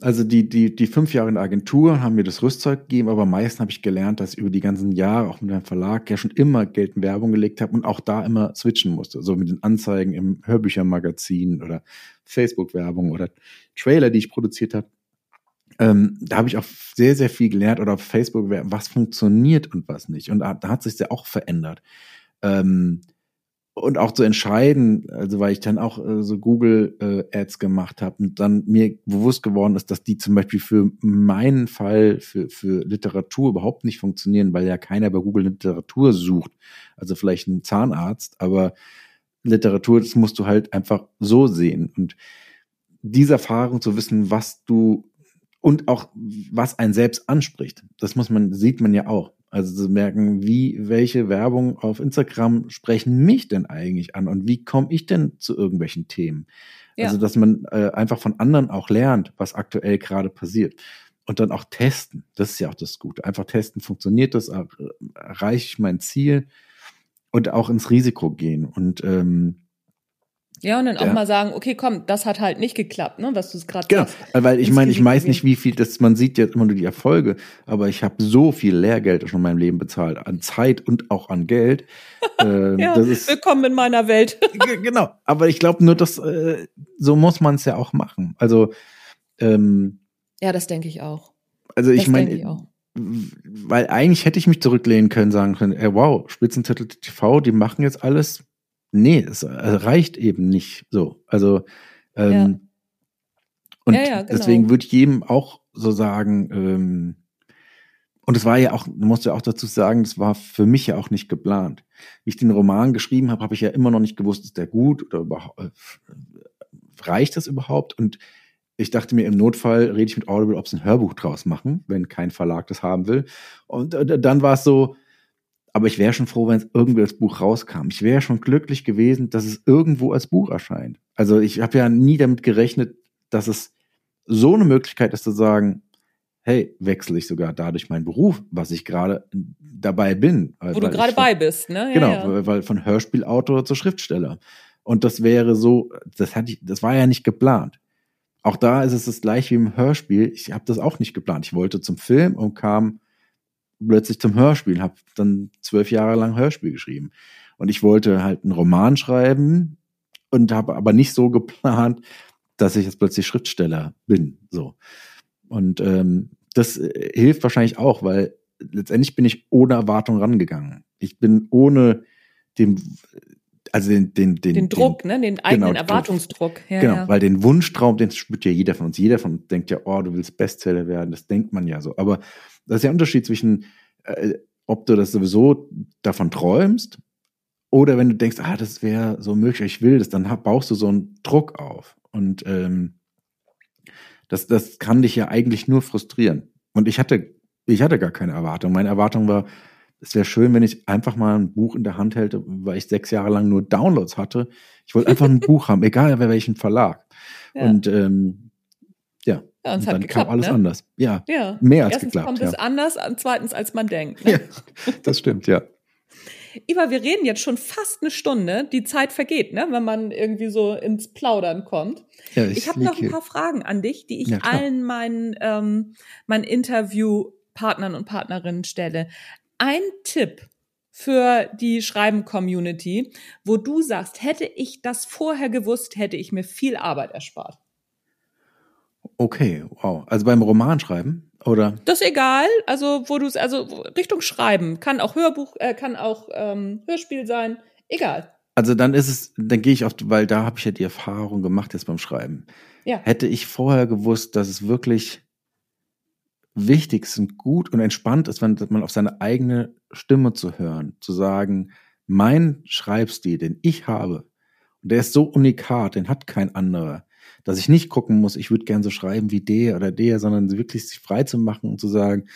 also die, die, die fünf Jahre in der Agentur haben mir das Rüstzeug gegeben, aber am meisten habe ich gelernt, dass ich über die ganzen Jahre auch mit meinem Verlag ja schon immer Geld in Werbung gelegt habe und auch da immer switchen musste. So mit den Anzeigen im Hörbüchermagazin oder Facebook-Werbung oder Trailer, die ich produziert habe. Ähm, da habe ich auch sehr, sehr viel gelernt oder auf Facebook, was funktioniert und was nicht. Und da, da hat sich ja auch verändert. Ähm, und auch zu entscheiden, also weil ich dann auch äh, so Google äh, Ads gemacht habe und dann mir bewusst geworden ist, dass die zum Beispiel für meinen Fall für für Literatur überhaupt nicht funktionieren, weil ja keiner bei Google Literatur sucht. Also vielleicht ein Zahnarzt, aber Literatur, das musst du halt einfach so sehen und diese Erfahrung zu wissen, was du und auch was einen selbst anspricht, das muss man sieht man ja auch. Also zu merken, wie, welche Werbung auf Instagram sprechen mich denn eigentlich an und wie komme ich denn zu irgendwelchen Themen? Ja. Also, dass man äh, einfach von anderen auch lernt, was aktuell gerade passiert. Und dann auch testen. Das ist ja auch das Gute. Einfach testen, funktioniert das, Er- erreiche ich mein Ziel und auch ins Risiko gehen. Und ähm, Ja, und dann auch Ja. mal sagen, okay, komm, das hat halt nicht geklappt, ne, was du es gerade Genau, sagst. weil ich meine, ich weiß nicht, wie viel das, man sieht jetzt immer nur die Erfolge, aber ich habe so viel Lehrgeld schon in meinem Leben bezahlt, an Zeit und auch an Geld. <laughs> Ähm, Ja, das ist, willkommen in meiner Welt. <laughs> Genau, aber ich glaube nur, dass äh, so muss man es ja auch machen. Also, ähm, Ja, das denke ich auch. also ich meine, weil eigentlich hätte ich mich zurücklehnen können, sagen können, ey, wow, Spitzentitel TV, die machen jetzt alles. Nee, es äh, reicht eben nicht so. Also ähm, Ja. und Ja, ja, genau. deswegen würde ich jedem auch so sagen, ähm, und es war ja auch, du musst ja auch dazu sagen, das war für mich ja auch nicht geplant. Wie ich den Roman geschrieben habe, habe ich ja immer noch nicht gewusst, ist der gut oder überhaupt, äh, reicht das überhaupt? Und ich dachte mir, im Notfall rede ich mit Audible, ob sie ein Hörbuch draus machen, wenn kein Verlag das haben will. Und äh, dann war es so, aber ich wäre schon froh, wenn es irgendwie als Buch rauskam. Ich wäre schon glücklich gewesen, dass es irgendwo als Buch erscheint. Also ich habe ja nie damit gerechnet, dass es so eine Möglichkeit ist zu sagen, hey, wechsle ich sogar dadurch meinen Beruf, was ich gerade dabei bin. Wo du gerade bei bist, ne? Ja, genau, ja. Weil, von Hörspielautor zu Schriftsteller. Und das wäre so, das hatte ich, das war ja nicht geplant. Auch da ist es das gleich wie im Hörspiel. Ich habe das auch nicht geplant. Ich wollte zum Film und kam plötzlich zum Hörspiel, habe dann zwölf Jahre lang Hörspiel geschrieben. Und ich wollte halt einen Roman schreiben und habe aber nicht so geplant, dass ich jetzt plötzlich Schriftsteller bin. So. Und ähm, das äh, hilft wahrscheinlich auch, weil letztendlich bin ich ohne Erwartung rangegangen. Ich bin ohne dem, also den, den, den, den Druck, den, ne, den eigenen genau, Erwartungsdruck. Ja, genau, ja. weil den Wunschtraum, den spürt ja jeder von uns. Jeder von uns denkt ja, oh, du willst Bestseller werden. Das denkt man ja so. Aber das ist ein Unterschied zwischen, äh, ob du das sowieso davon träumst oder wenn du denkst, ah, das wäre so möglich, ich will das, dann baust du so einen Druck auf. Und ähm, das, das kann dich ja eigentlich nur frustrieren. Und ich hatte, ich hatte gar keine Erwartung. Meine Erwartung war, es wäre schön, wenn ich einfach mal ein Buch in der Hand hätte, weil ich sechs Jahre lang nur Downloads hatte. Ich wollte einfach ein <laughs> Buch haben, egal bei welchem Verlag. Ja. Und ähm, ja, und dann geklappt, kam alles ne? anders. Ja, ja, mehr als Erstens geklappt. kommt ja. es anders, zweitens als man denkt. Ne? Ja, <laughs> das stimmt, ja. Iva, wir reden jetzt schon fast eine Stunde. Die Zeit vergeht, ne, wenn man irgendwie so ins Plaudern kommt. Ja, ich ich habe noch ein paar Fragen an dich, die ich ja, allen meinen, ähm, meinen Interviewpartnern und Partnerinnen stelle. Ein Tipp für die Schreiben-Community, wo du sagst, hätte ich das vorher gewusst, hätte ich mir viel Arbeit erspart. Okay, wow. Also beim Romanschreiben? Oder? Das ist egal. Also, wo du es, also Richtung Schreiben. Kann auch Hörbuch, äh, kann auch ähm, Hörspiel sein. Egal. Also dann ist es, dann gehe ich auf, weil da habe ich ja die Erfahrung gemacht jetzt beim Schreiben. Ja. Hätte ich vorher gewusst, dass es wirklich wichtig ist und gut und entspannt ist, wenn man auf seine eigene Stimme zu hören, zu sagen, mein Schreibstil, den ich habe, und der ist so unikat, den hat kein anderer dass ich nicht gucken muss, ich würde gern so schreiben wie der oder der, sondern wirklich sich frei zu machen und zu sagen,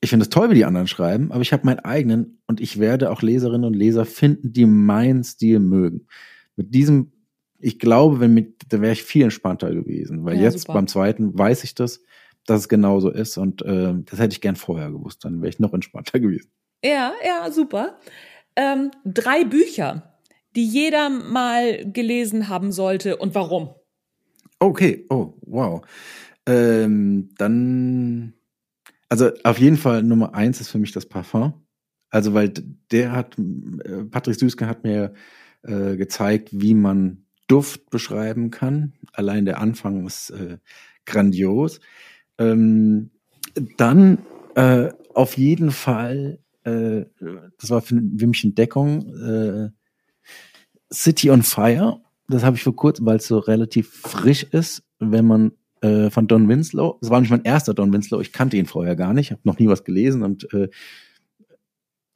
ich finde es toll, wie die anderen schreiben, aber ich habe meinen eigenen und ich werde auch Leserinnen und Leser finden, die meinen Stil mögen. Mit diesem, ich glaube, wenn mit, da wäre ich viel entspannter gewesen, weil ja, jetzt super. beim zweiten weiß ich das, dass es genauso ist und äh, das hätte ich gern vorher gewusst, dann wäre ich noch entspannter <laughs> gewesen. Ja, ja, super. Ähm, drei Bücher, die jeder mal gelesen haben sollte und warum? Okay, oh, wow. Ähm, dann, also auf jeden Fall Nummer eins ist für mich das Parfum. Also, weil der hat, äh, Patrick Süßke hat mir äh, gezeigt, wie man Duft beschreiben kann. Allein der Anfang ist äh, grandios. Ähm, dann äh, auf jeden Fall, äh, das war für, für mich Entdeckung, äh, City on Fire das habe ich vor kurzem, weil es so relativ frisch ist, wenn man äh, von Don Winslow, das war nicht mein erster Don Winslow, ich kannte ihn vorher gar nicht, habe noch nie was gelesen und äh,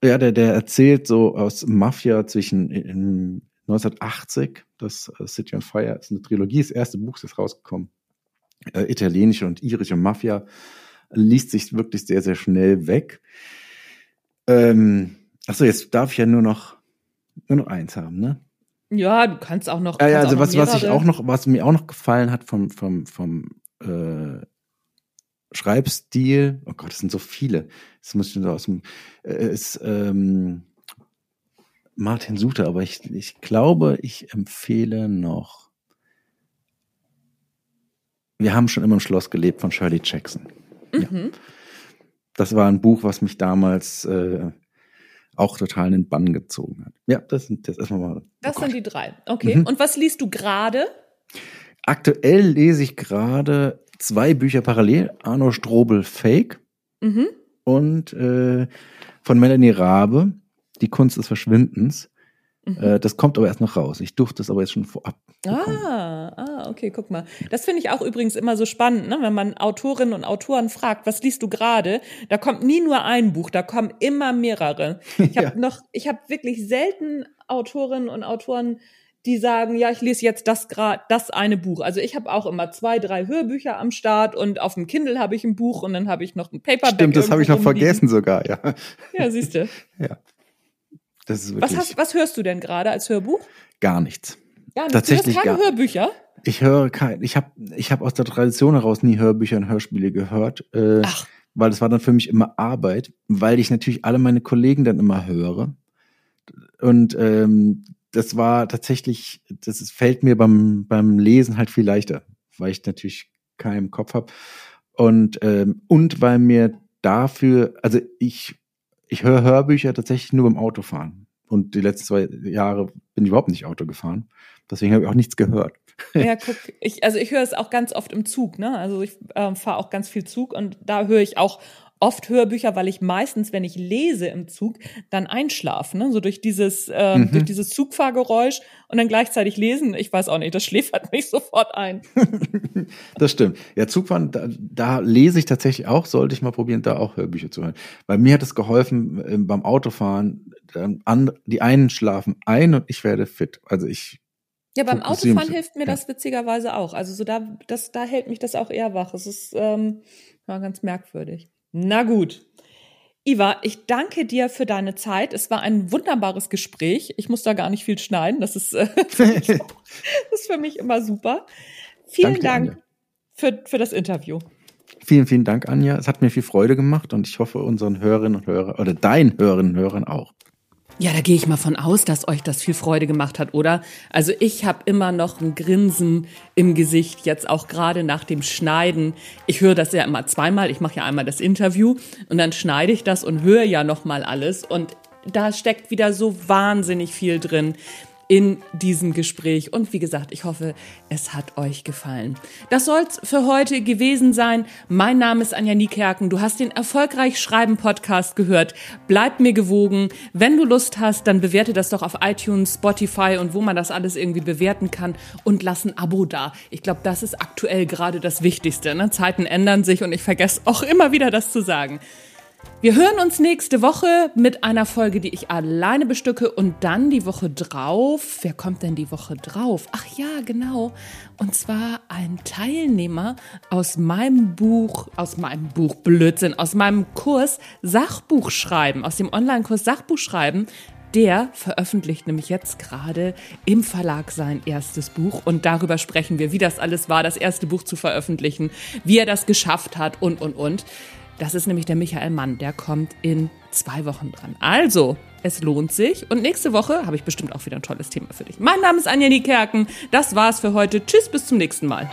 ja, der, der erzählt so aus Mafia zwischen in 1980, das äh, City on Fire ist eine Trilogie, das erste Buch ist rausgekommen. Äh, italienische und irische Mafia liest sich wirklich sehr, sehr schnell weg. Ähm, achso, jetzt darf ich ja nur noch, nur noch eins haben, ne? Ja, du kannst auch noch. Ja, ja also was, was ich auch noch, was mir auch noch gefallen hat vom, vom, vom äh, Schreibstil, oh Gott, das sind so viele. Das muss ich nur aus dem, äh, ist ähm, Martin Suter, aber ich, ich glaube, ich empfehle noch. Wir haben schon immer im Schloss gelebt von Shirley Jackson. Mhm. Ja. Das war ein Buch, was mich damals äh, auch total in den Bann gezogen hat. Ja, das sind das erstmal mal. Das oh sind die drei. Okay. Mhm. Und was liest du gerade? Aktuell lese ich gerade zwei Bücher parallel. Arno Strobel Fake mhm. und äh, von Melanie Rabe, Die Kunst des Verschwindens. Mhm. Äh, das kommt aber erst noch raus. Ich durfte es aber jetzt schon vorab. Ah, ah, okay, guck mal. Das finde ich auch übrigens immer so spannend, ne? wenn man Autorinnen und Autoren fragt, was liest du gerade? Da kommt nie nur ein Buch, da kommen immer mehrere. Ich <laughs> habe ja. noch, ich habe wirklich selten Autorinnen und Autoren die sagen, ja, ich lese jetzt das gerade das eine Buch. Also ich habe auch immer zwei, drei Hörbücher am Start und auf dem Kindle habe ich ein Buch und dann habe ich noch ein Paperback. Stimmt, das habe ich noch vergessen sogar, ja. Ja, siehst du. <laughs> ja. Das ist wirklich was, hast, was hörst du denn gerade als Hörbuch? Gar nichts. Gar nichts. Tatsächlich du keine gar, Hörbücher? Ich höre kein, ich habe ich hab aus der Tradition heraus nie Hörbücher und Hörspiele gehört. Äh, Ach. Weil das war dann für mich immer Arbeit, weil ich natürlich alle meine Kollegen dann immer höre. Und ähm, das war tatsächlich, das ist, fällt mir beim, beim Lesen halt viel leichter, weil ich natürlich keinen Kopf habe. Und, ähm, und weil mir dafür, also ich, ich höre Hörbücher tatsächlich nur beim Autofahren. Und die letzten zwei Jahre bin ich überhaupt nicht Auto gefahren. Deswegen habe ich auch nichts gehört. Ja, guck, ich, also ich höre es auch ganz oft im Zug, ne? Also ich äh, fahre auch ganz viel Zug und da höre ich auch oft Hörbücher, weil ich meistens, wenn ich lese im Zug, dann einschlafe, ne? so durch dieses, ähm, mhm. durch dieses Zugfahrgeräusch und dann gleichzeitig lesen. Ich weiß auch nicht, das <laughs> schläfert mich sofort ein. <laughs> das stimmt. Ja, Zugfahren, da, da lese ich tatsächlich auch, sollte ich mal probieren, da auch Hörbücher zu hören. Weil mir hat es geholfen äh, beim Autofahren, an, die einen schlafen ein und ich werde fit. Also ich ja, beim Autofahren hilft mir das witzigerweise auch. Also so da, das, da hält mich das auch eher wach. Es ist ähm, war ganz merkwürdig. Na gut. Iva, ich danke dir für deine Zeit. Es war ein wunderbares Gespräch. Ich muss da gar nicht viel schneiden. Das ist, äh, <laughs> das ist für mich immer super. Vielen danke Dank für, für das Interview. Vielen, vielen Dank, Anja. Es hat mir viel Freude gemacht und ich hoffe unseren Hörerinnen und Hörern oder deinen Hörerinnen und Hörern auch. Ja, da gehe ich mal von aus, dass euch das viel Freude gemacht hat, oder? Also ich habe immer noch ein Grinsen im Gesicht, jetzt auch gerade nach dem Schneiden. Ich höre das ja immer zweimal. Ich mache ja einmal das Interview und dann schneide ich das und höre ja noch mal alles und da steckt wieder so wahnsinnig viel drin in diesem Gespräch. Und wie gesagt, ich hoffe, es hat euch gefallen. Das soll's für heute gewesen sein. Mein Name ist Anja Niekerken. Du hast den Erfolgreich Schreiben Podcast gehört. Bleib mir gewogen. Wenn du Lust hast, dann bewerte das doch auf iTunes, Spotify und wo man das alles irgendwie bewerten kann und lass ein Abo da. Ich glaube, das ist aktuell gerade das Wichtigste. Ne? Zeiten ändern sich und ich vergesse auch immer wieder das zu sagen. Wir hören uns nächste Woche mit einer Folge, die ich alleine bestücke und dann die Woche drauf. Wer kommt denn die Woche drauf? Ach ja, genau. Und zwar ein Teilnehmer aus meinem Buch, aus meinem Buch Blödsinn, aus meinem Kurs Sachbuchschreiben, aus dem Online-Kurs Sachbuchschreiben. Der veröffentlicht nämlich jetzt gerade im Verlag sein erstes Buch und darüber sprechen wir, wie das alles war, das erste Buch zu veröffentlichen, wie er das geschafft hat und, und, und. Das ist nämlich der Michael Mann, der kommt in zwei Wochen dran. Also, es lohnt sich. Und nächste Woche habe ich bestimmt auch wieder ein tolles Thema für dich. Mein Name ist Anja Niekerken. Das war's für heute. Tschüss, bis zum nächsten Mal.